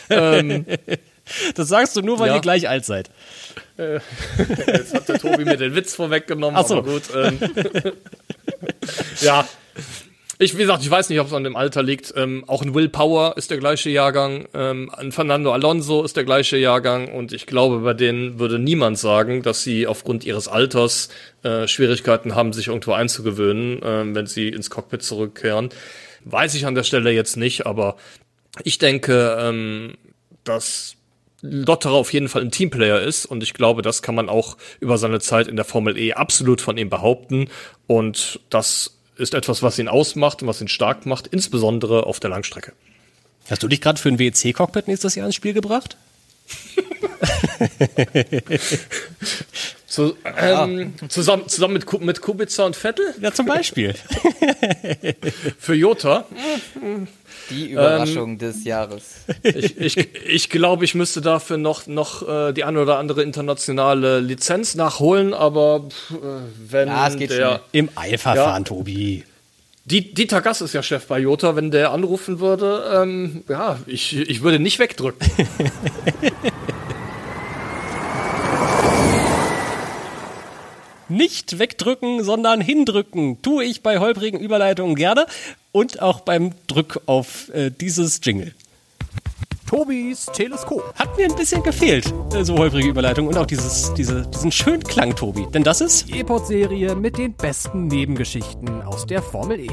ähm, das sagst du nur, weil ja. ihr gleich alt seid. Äh, jetzt hat der Tobi mir den Witz vorweggenommen, Ach so. aber gut. Ähm, ja, ich, wie gesagt, ich weiß nicht, ob es an dem Alter liegt. Ähm, auch ein Will Power ist der gleiche Jahrgang. Ähm, ein Fernando Alonso ist der gleiche Jahrgang. Und ich glaube, bei denen würde niemand sagen, dass sie aufgrund ihres Alters äh, Schwierigkeiten haben, sich irgendwo einzugewöhnen, äh, wenn sie ins Cockpit zurückkehren. Weiß ich an der Stelle jetzt nicht, aber ich denke, ähm, dass Lotterer auf jeden Fall ein Teamplayer ist und ich glaube, das kann man auch über seine Zeit in der Formel E absolut von ihm behaupten und das ist etwas, was ihn ausmacht und was ihn stark macht, insbesondere auf der Langstrecke. Hast du dich gerade für ein WEC-Cockpit nächstes Jahr ins Spiel gebracht? Zu, ähm, zusammen, zusammen mit, mit Kubica und Vettel? Ja, zum Beispiel. Für Jota? Die Überraschung ähm, des Jahres. Ich, ich, ich glaube, ich müsste dafür noch, noch äh, die eine oder andere internationale Lizenz nachholen, aber äh, wenn ja, es geht der im Eilverfahren, ja, Tobi. Die, Dieter Gass ist ja Chef bei Jota, wenn der anrufen würde, ähm, ja, ich, ich würde nicht wegdrücken. nicht wegdrücken, sondern hindrücken. Tue ich bei holprigen Überleitungen gerne und auch beim Drück auf äh, dieses Jingle. Tobis Teleskop. Hat mir ein bisschen gefehlt, äh, so holprige Überleitung und auch dieses, diese, diesen schönen Klang, Tobi. Denn das ist die E-Pod-Serie mit den besten Nebengeschichten aus der Formel E.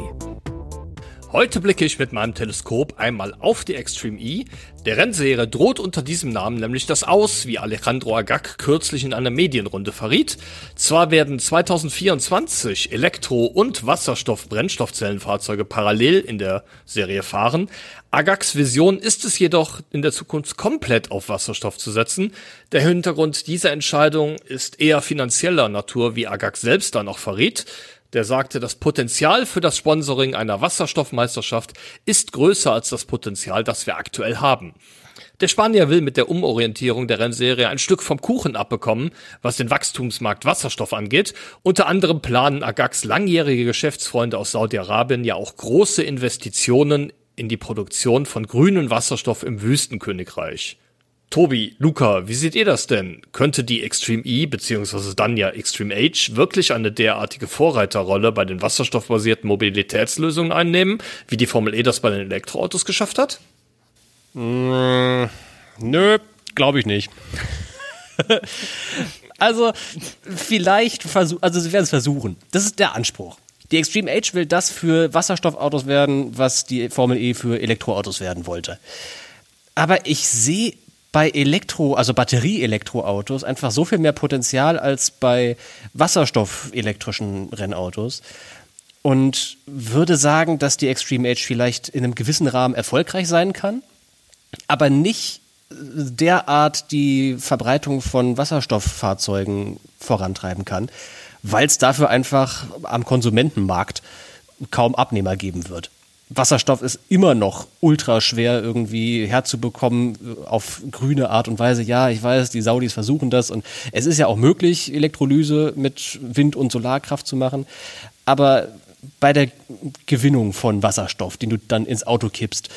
Heute blicke ich mit meinem Teleskop einmal auf die Extreme E. Der Rennserie droht unter diesem Namen nämlich das Aus, wie Alejandro Agag kürzlich in einer Medienrunde verriet. Zwar werden 2024 Elektro- und Wasserstoff-Brennstoffzellenfahrzeuge parallel in der Serie fahren. Agags Vision ist es jedoch, in der Zukunft komplett auf Wasserstoff zu setzen. Der Hintergrund dieser Entscheidung ist eher finanzieller Natur, wie Agag selbst dann auch verriet der sagte, das Potenzial für das Sponsoring einer Wasserstoffmeisterschaft ist größer als das Potenzial, das wir aktuell haben. Der Spanier will mit der Umorientierung der Rennserie ein Stück vom Kuchen abbekommen, was den Wachstumsmarkt Wasserstoff angeht. Unter anderem planen Agax langjährige Geschäftsfreunde aus Saudi-Arabien ja auch große Investitionen in die Produktion von grünen Wasserstoff im Wüstenkönigreich. Tobi, Luca, wie seht ihr das denn? Könnte die Extreme E beziehungsweise dann ja Extreme H wirklich eine derartige Vorreiterrolle bei den wasserstoffbasierten Mobilitätslösungen einnehmen, wie die Formel E das bei den Elektroautos geschafft hat? Mm, nö, glaube ich nicht. also, vielleicht versuchen, also sie werden es versuchen. Das ist der Anspruch. Die Extreme H will das für Wasserstoffautos werden, was die Formel E für Elektroautos werden wollte. Aber ich sehe bei Elektro, also Batterie-Elektroautos einfach so viel mehr Potenzial als bei wasserstoffelektrischen Rennautos und würde sagen, dass die Extreme Edge vielleicht in einem gewissen Rahmen erfolgreich sein kann, aber nicht derart die Verbreitung von Wasserstofffahrzeugen vorantreiben kann, weil es dafür einfach am Konsumentenmarkt kaum Abnehmer geben wird. Wasserstoff ist immer noch ultra schwer irgendwie herzubekommen auf grüne Art und Weise. Ja, ich weiß, die Saudis versuchen das und es ist ja auch möglich, Elektrolyse mit Wind- und Solarkraft zu machen. Aber bei der Gewinnung von Wasserstoff, den du dann ins Auto kippst,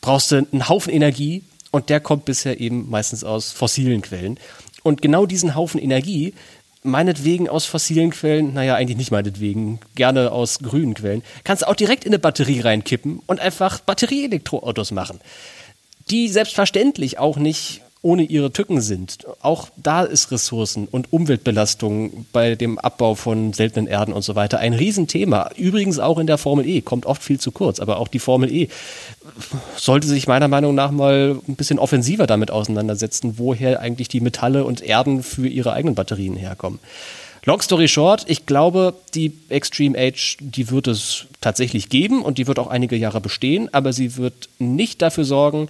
brauchst du einen Haufen Energie und der kommt bisher eben meistens aus fossilen Quellen. Und genau diesen Haufen Energie meinetwegen aus fossilen Quellen, naja, eigentlich nicht meinetwegen, gerne aus grünen Quellen, kannst du auch direkt in eine Batterie reinkippen und einfach Batterieelektroautos machen. Die selbstverständlich auch nicht ohne ihre Tücken sind. Auch da ist Ressourcen und Umweltbelastung bei dem Abbau von seltenen Erden und so weiter ein Riesenthema. Übrigens auch in der Formel E, kommt oft viel zu kurz, aber auch die Formel E sollte sich meiner Meinung nach mal ein bisschen offensiver damit auseinandersetzen, woher eigentlich die Metalle und Erden für ihre eigenen Batterien herkommen. Long story short, ich glaube, die Extreme Age, die wird es tatsächlich geben und die wird auch einige Jahre bestehen, aber sie wird nicht dafür sorgen,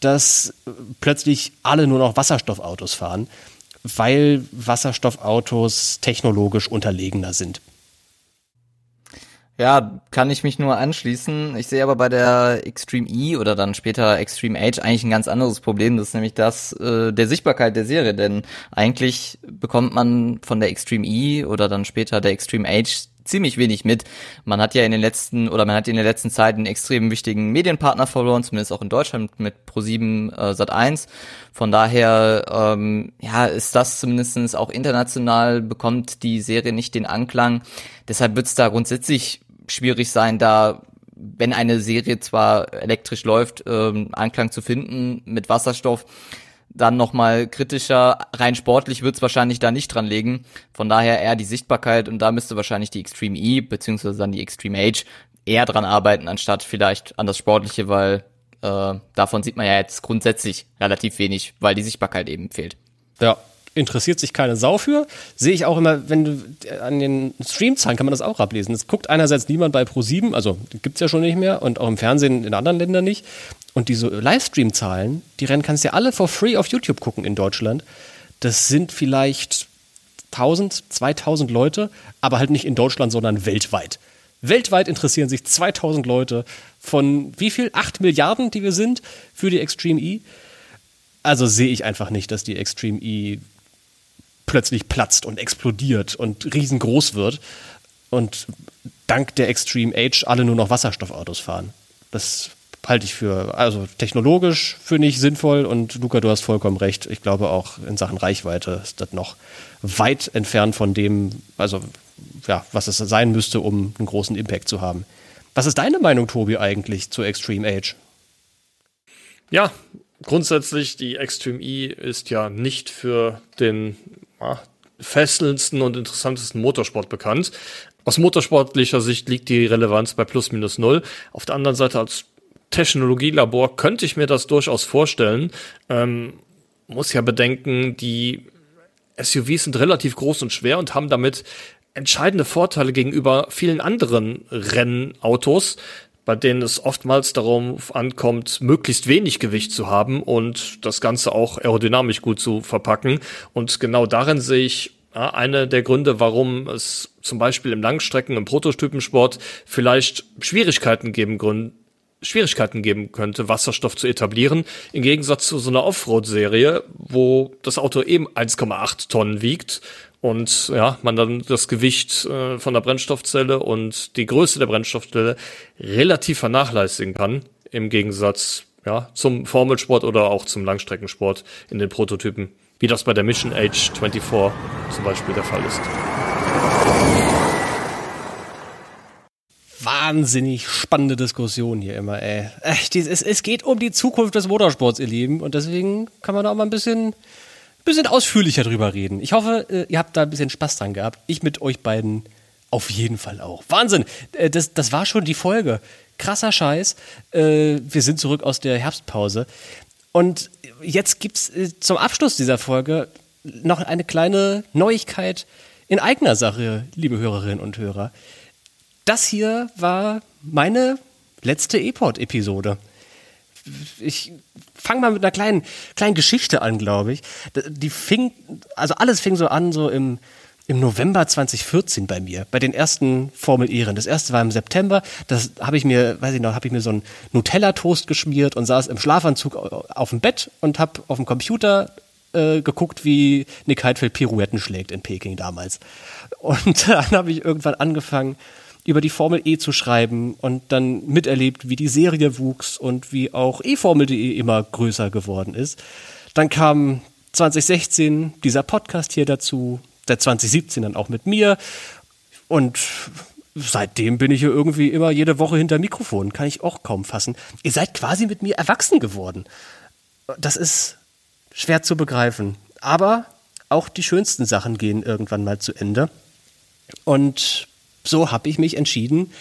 dass plötzlich alle nur noch Wasserstoffautos fahren, weil Wasserstoffautos technologisch unterlegener sind. Ja, kann ich mich nur anschließen. Ich sehe aber bei der Extreme E oder dann später Extreme Age eigentlich ein ganz anderes Problem. Das ist nämlich das äh, der Sichtbarkeit der Serie. Denn eigentlich bekommt man von der Extreme E oder dann später der Extreme Age ziemlich wenig mit. Man hat ja in den letzten oder man hat in der letzten Zeit einen extrem wichtigen Medienpartner verloren, zumindest auch in Deutschland mit Pro7 äh, Sat1. Von daher ähm, ja ist das zumindestens auch international bekommt die Serie nicht den Anklang. Deshalb wird es da grundsätzlich schwierig sein, da wenn eine Serie zwar elektrisch läuft, ähm, Anklang zu finden mit Wasserstoff, dann nochmal kritischer. Rein sportlich wird es wahrscheinlich da nicht dran legen. Von daher eher die Sichtbarkeit und da müsste wahrscheinlich die Extreme E beziehungsweise dann die Extreme Age eher dran arbeiten, anstatt vielleicht an das Sportliche, weil äh, davon sieht man ja jetzt grundsätzlich relativ wenig, weil die Sichtbarkeit eben fehlt. Ja, interessiert sich keine Sau für. Sehe ich auch immer, wenn du an den Streamzahlen kann man das auch ablesen. Es guckt einerseits niemand bei Pro7, also gibt es ja schon nicht mehr und auch im Fernsehen in anderen Ländern nicht. Und diese Livestream-Zahlen, die rennen kannst du ja alle for free auf YouTube gucken in Deutschland. Das sind vielleicht 1000, 2000 Leute, aber halt nicht in Deutschland, sondern weltweit. Weltweit interessieren sich 2000 Leute von wie viel? 8 Milliarden, die wir sind, für die Extreme E. Also sehe ich einfach nicht, dass die Extreme E plötzlich platzt und explodiert und riesengroß wird und dank der Extreme Age alle nur noch Wasserstoffautos fahren. Das halte ich für, also technologisch für nicht sinnvoll und Luca, du hast vollkommen recht. Ich glaube auch in Sachen Reichweite ist das noch weit entfernt von dem, also ja, was es sein müsste, um einen großen Impact zu haben. Was ist deine Meinung, Tobi, eigentlich zu Extreme Age? Ja, grundsätzlich, die Extreme E ist ja nicht für den ja, fesselndsten und interessantesten Motorsport bekannt. Aus motorsportlicher Sicht liegt die Relevanz bei plus minus null. Auf der anderen Seite als Technologielabor könnte ich mir das durchaus vorstellen. Ähm, muss ja bedenken, die SUVs sind relativ groß und schwer und haben damit entscheidende Vorteile gegenüber vielen anderen Rennautos, bei denen es oftmals darauf ankommt, möglichst wenig Gewicht zu haben und das Ganze auch aerodynamisch gut zu verpacken. Und genau darin sehe ich ja, eine der Gründe, warum es zum Beispiel im Langstrecken, im Prototypensport vielleicht Schwierigkeiten geben, Schwierigkeiten geben könnte, Wasserstoff zu etablieren, im Gegensatz zu so einer Offroad-Serie, wo das Auto eben 1,8 Tonnen wiegt und ja, man dann das Gewicht äh, von der Brennstoffzelle und die Größe der Brennstoffzelle relativ vernachlässigen kann, im Gegensatz ja, zum Formelsport oder auch zum Langstreckensport in den Prototypen, wie das bei der Mission Age 24 zum Beispiel der Fall ist. Wahnsinnig spannende Diskussion hier immer, ey. Es, geht um die Zukunft des Motorsports, ihr Lieben, und deswegen kann man da auch mal ein bisschen bisschen ausführlicher drüber reden. Ich hoffe, äh, ihr habt da ein bisschen Spaß dran gehabt. Ich mit euch beiden auf jeden Fall auch. Wahnsinn! Äh, das, das war schon die Folge. Krasser Scheiß. Äh, wir sind zurück aus der Herbstpause. Und jetzt gibt es zum Abschluss dieser Folge noch eine kleine Neuigkeit in eigener Sache, liebe Hörerinnen und Hörer. Das hier war meine letzte E-Port-Episode ich fange mal mit einer kleinen, kleinen Geschichte an, glaube ich. Die fing, also alles fing so an, so im, im November 2014 bei mir, bei den ersten Formel Ehren. Das erste war im September. Das habe ich mir, weiß ich noch, habe ich mir so einen Nutella-Toast geschmiert und saß im Schlafanzug auf dem Bett und habe auf dem Computer äh, geguckt, wie Nick Heidfeld Pirouetten schlägt in Peking damals. Und dann habe ich irgendwann angefangen, über die Formel E zu schreiben und dann miterlebt, wie die Serie wuchs und wie auch eFormel.de immer größer geworden ist. Dann kam 2016 dieser Podcast hier dazu, seit 2017 dann auch mit mir und seitdem bin ich hier irgendwie immer jede Woche hinter Mikrofon, kann ich auch kaum fassen. Ihr seid quasi mit mir erwachsen geworden. Das ist schwer zu begreifen, aber auch die schönsten Sachen gehen irgendwann mal zu Ende. Und so habe ich mich entschieden,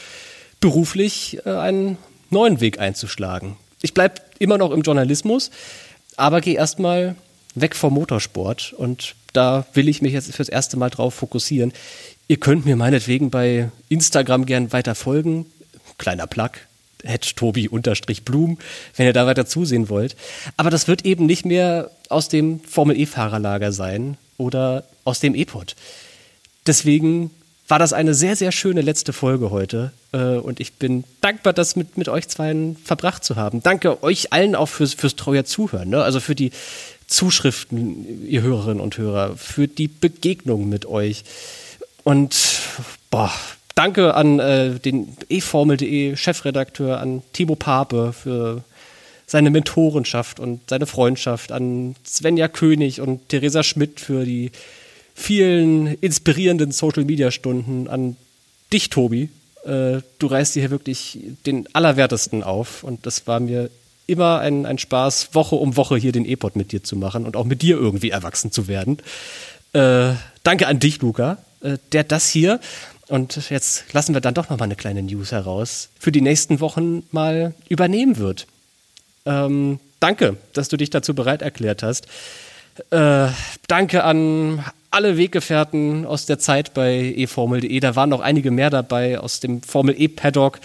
beruflich äh, einen neuen Weg einzuschlagen. Ich bleibe immer noch im Journalismus, aber gehe erstmal weg vom Motorsport und da will ich mich jetzt fürs erste Mal drauf fokussieren. Ihr könnt mir meinetwegen bei Instagram gern weiter folgen. Kleiner Plug. Tobi-Blum, wenn ihr da weiter zusehen wollt. Aber das wird eben nicht mehr aus dem Formel-E-Fahrerlager sein oder aus dem E-Pod. Deswegen war das eine sehr, sehr schöne letzte Folge heute. Äh, und ich bin dankbar, das mit, mit euch zweien verbracht zu haben. Danke euch allen auch fürs, fürs treue Zuhören. Ne? Also für die Zuschriften, ihr Hörerinnen und Hörer, für die Begegnung mit euch. Und boah, danke an äh, den eFormel.de Chefredakteur, an Timo Pape für seine Mentorenschaft und seine Freundschaft, an Svenja König und Theresa Schmidt für die vielen inspirierenden Social-Media-Stunden an dich, Tobi. Äh, du reißt dir hier wirklich den Allerwertesten auf und das war mir immer ein, ein Spaß, Woche um Woche hier den E-Pod mit dir zu machen und auch mit dir irgendwie erwachsen zu werden. Äh, danke an dich, Luca, äh, der das hier, und jetzt lassen wir dann doch noch mal eine kleine News heraus, für die nächsten Wochen mal übernehmen wird. Ähm, danke, dass du dich dazu bereit erklärt hast. Äh, danke an alle Weggefährten aus der Zeit bei eFormel.de. Da waren noch einige mehr dabei aus dem Formel E-Paddock.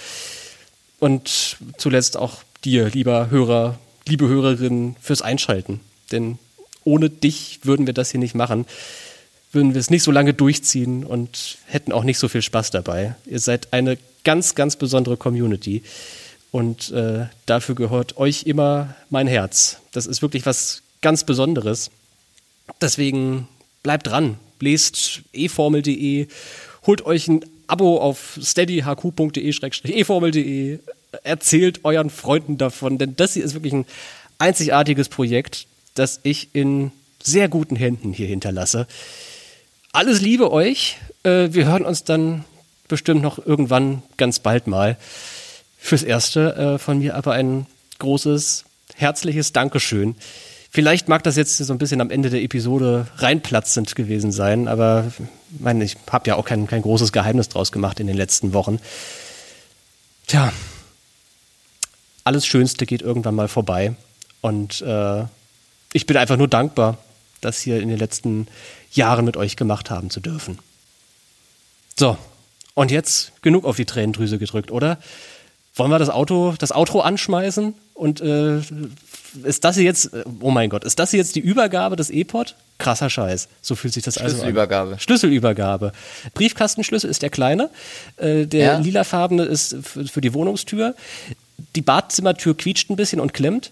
Und zuletzt auch dir, lieber Hörer, liebe Hörerin, fürs Einschalten. Denn ohne dich würden wir das hier nicht machen. Würden wir es nicht so lange durchziehen und hätten auch nicht so viel Spaß dabei. Ihr seid eine ganz, ganz besondere Community. Und äh, dafür gehört euch immer mein Herz. Das ist wirklich was ganz Besonderes. Deswegen bleibt dran, lest eformel.de, holt euch ein Abo auf steadyhq.de-eformel.de, erzählt euren Freunden davon, denn das hier ist wirklich ein einzigartiges Projekt, das ich in sehr guten Händen hier hinterlasse. Alles Liebe euch. Äh, wir hören uns dann bestimmt noch irgendwann ganz bald mal. Fürs Erste äh, von mir aber ein großes, herzliches Dankeschön. Vielleicht mag das jetzt so ein bisschen am Ende der Episode reinplatzend gewesen sein, aber ich meine, ich habe ja auch kein, kein großes Geheimnis draus gemacht in den letzten Wochen. Tja, alles Schönste geht irgendwann mal vorbei. Und äh, ich bin einfach nur dankbar, das hier in den letzten Jahren mit euch gemacht haben zu dürfen. So, und jetzt genug auf die Tränendrüse gedrückt, oder? Wollen wir das Auto, das Outro anschmeißen und äh, ist das jetzt, oh mein Gott, ist das jetzt die Übergabe des E-Pod? Krasser Scheiß. So fühlt sich das also an. Schlüsselübergabe. Schlüsselübergabe. Briefkastenschlüssel ist der kleine. Äh, der ja. lilafarbene ist für, die Wohnungstür. Die Badzimmertür quietscht ein bisschen und klemmt.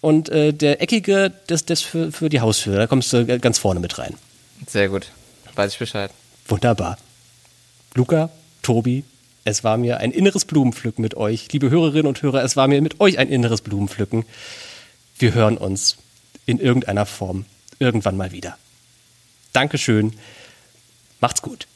Und äh, der eckige, das, das für, für die Haustür. Da kommst du ganz vorne mit rein. Sehr gut. Weiß ich Bescheid. Wunderbar. Luca, Tobi, es war mir ein inneres Blumenpflücken mit euch. Liebe Hörerinnen und Hörer, es war mir mit euch ein inneres Blumenpflücken. Wir hören uns in irgendeiner Form irgendwann mal wieder. Dankeschön. Macht's gut.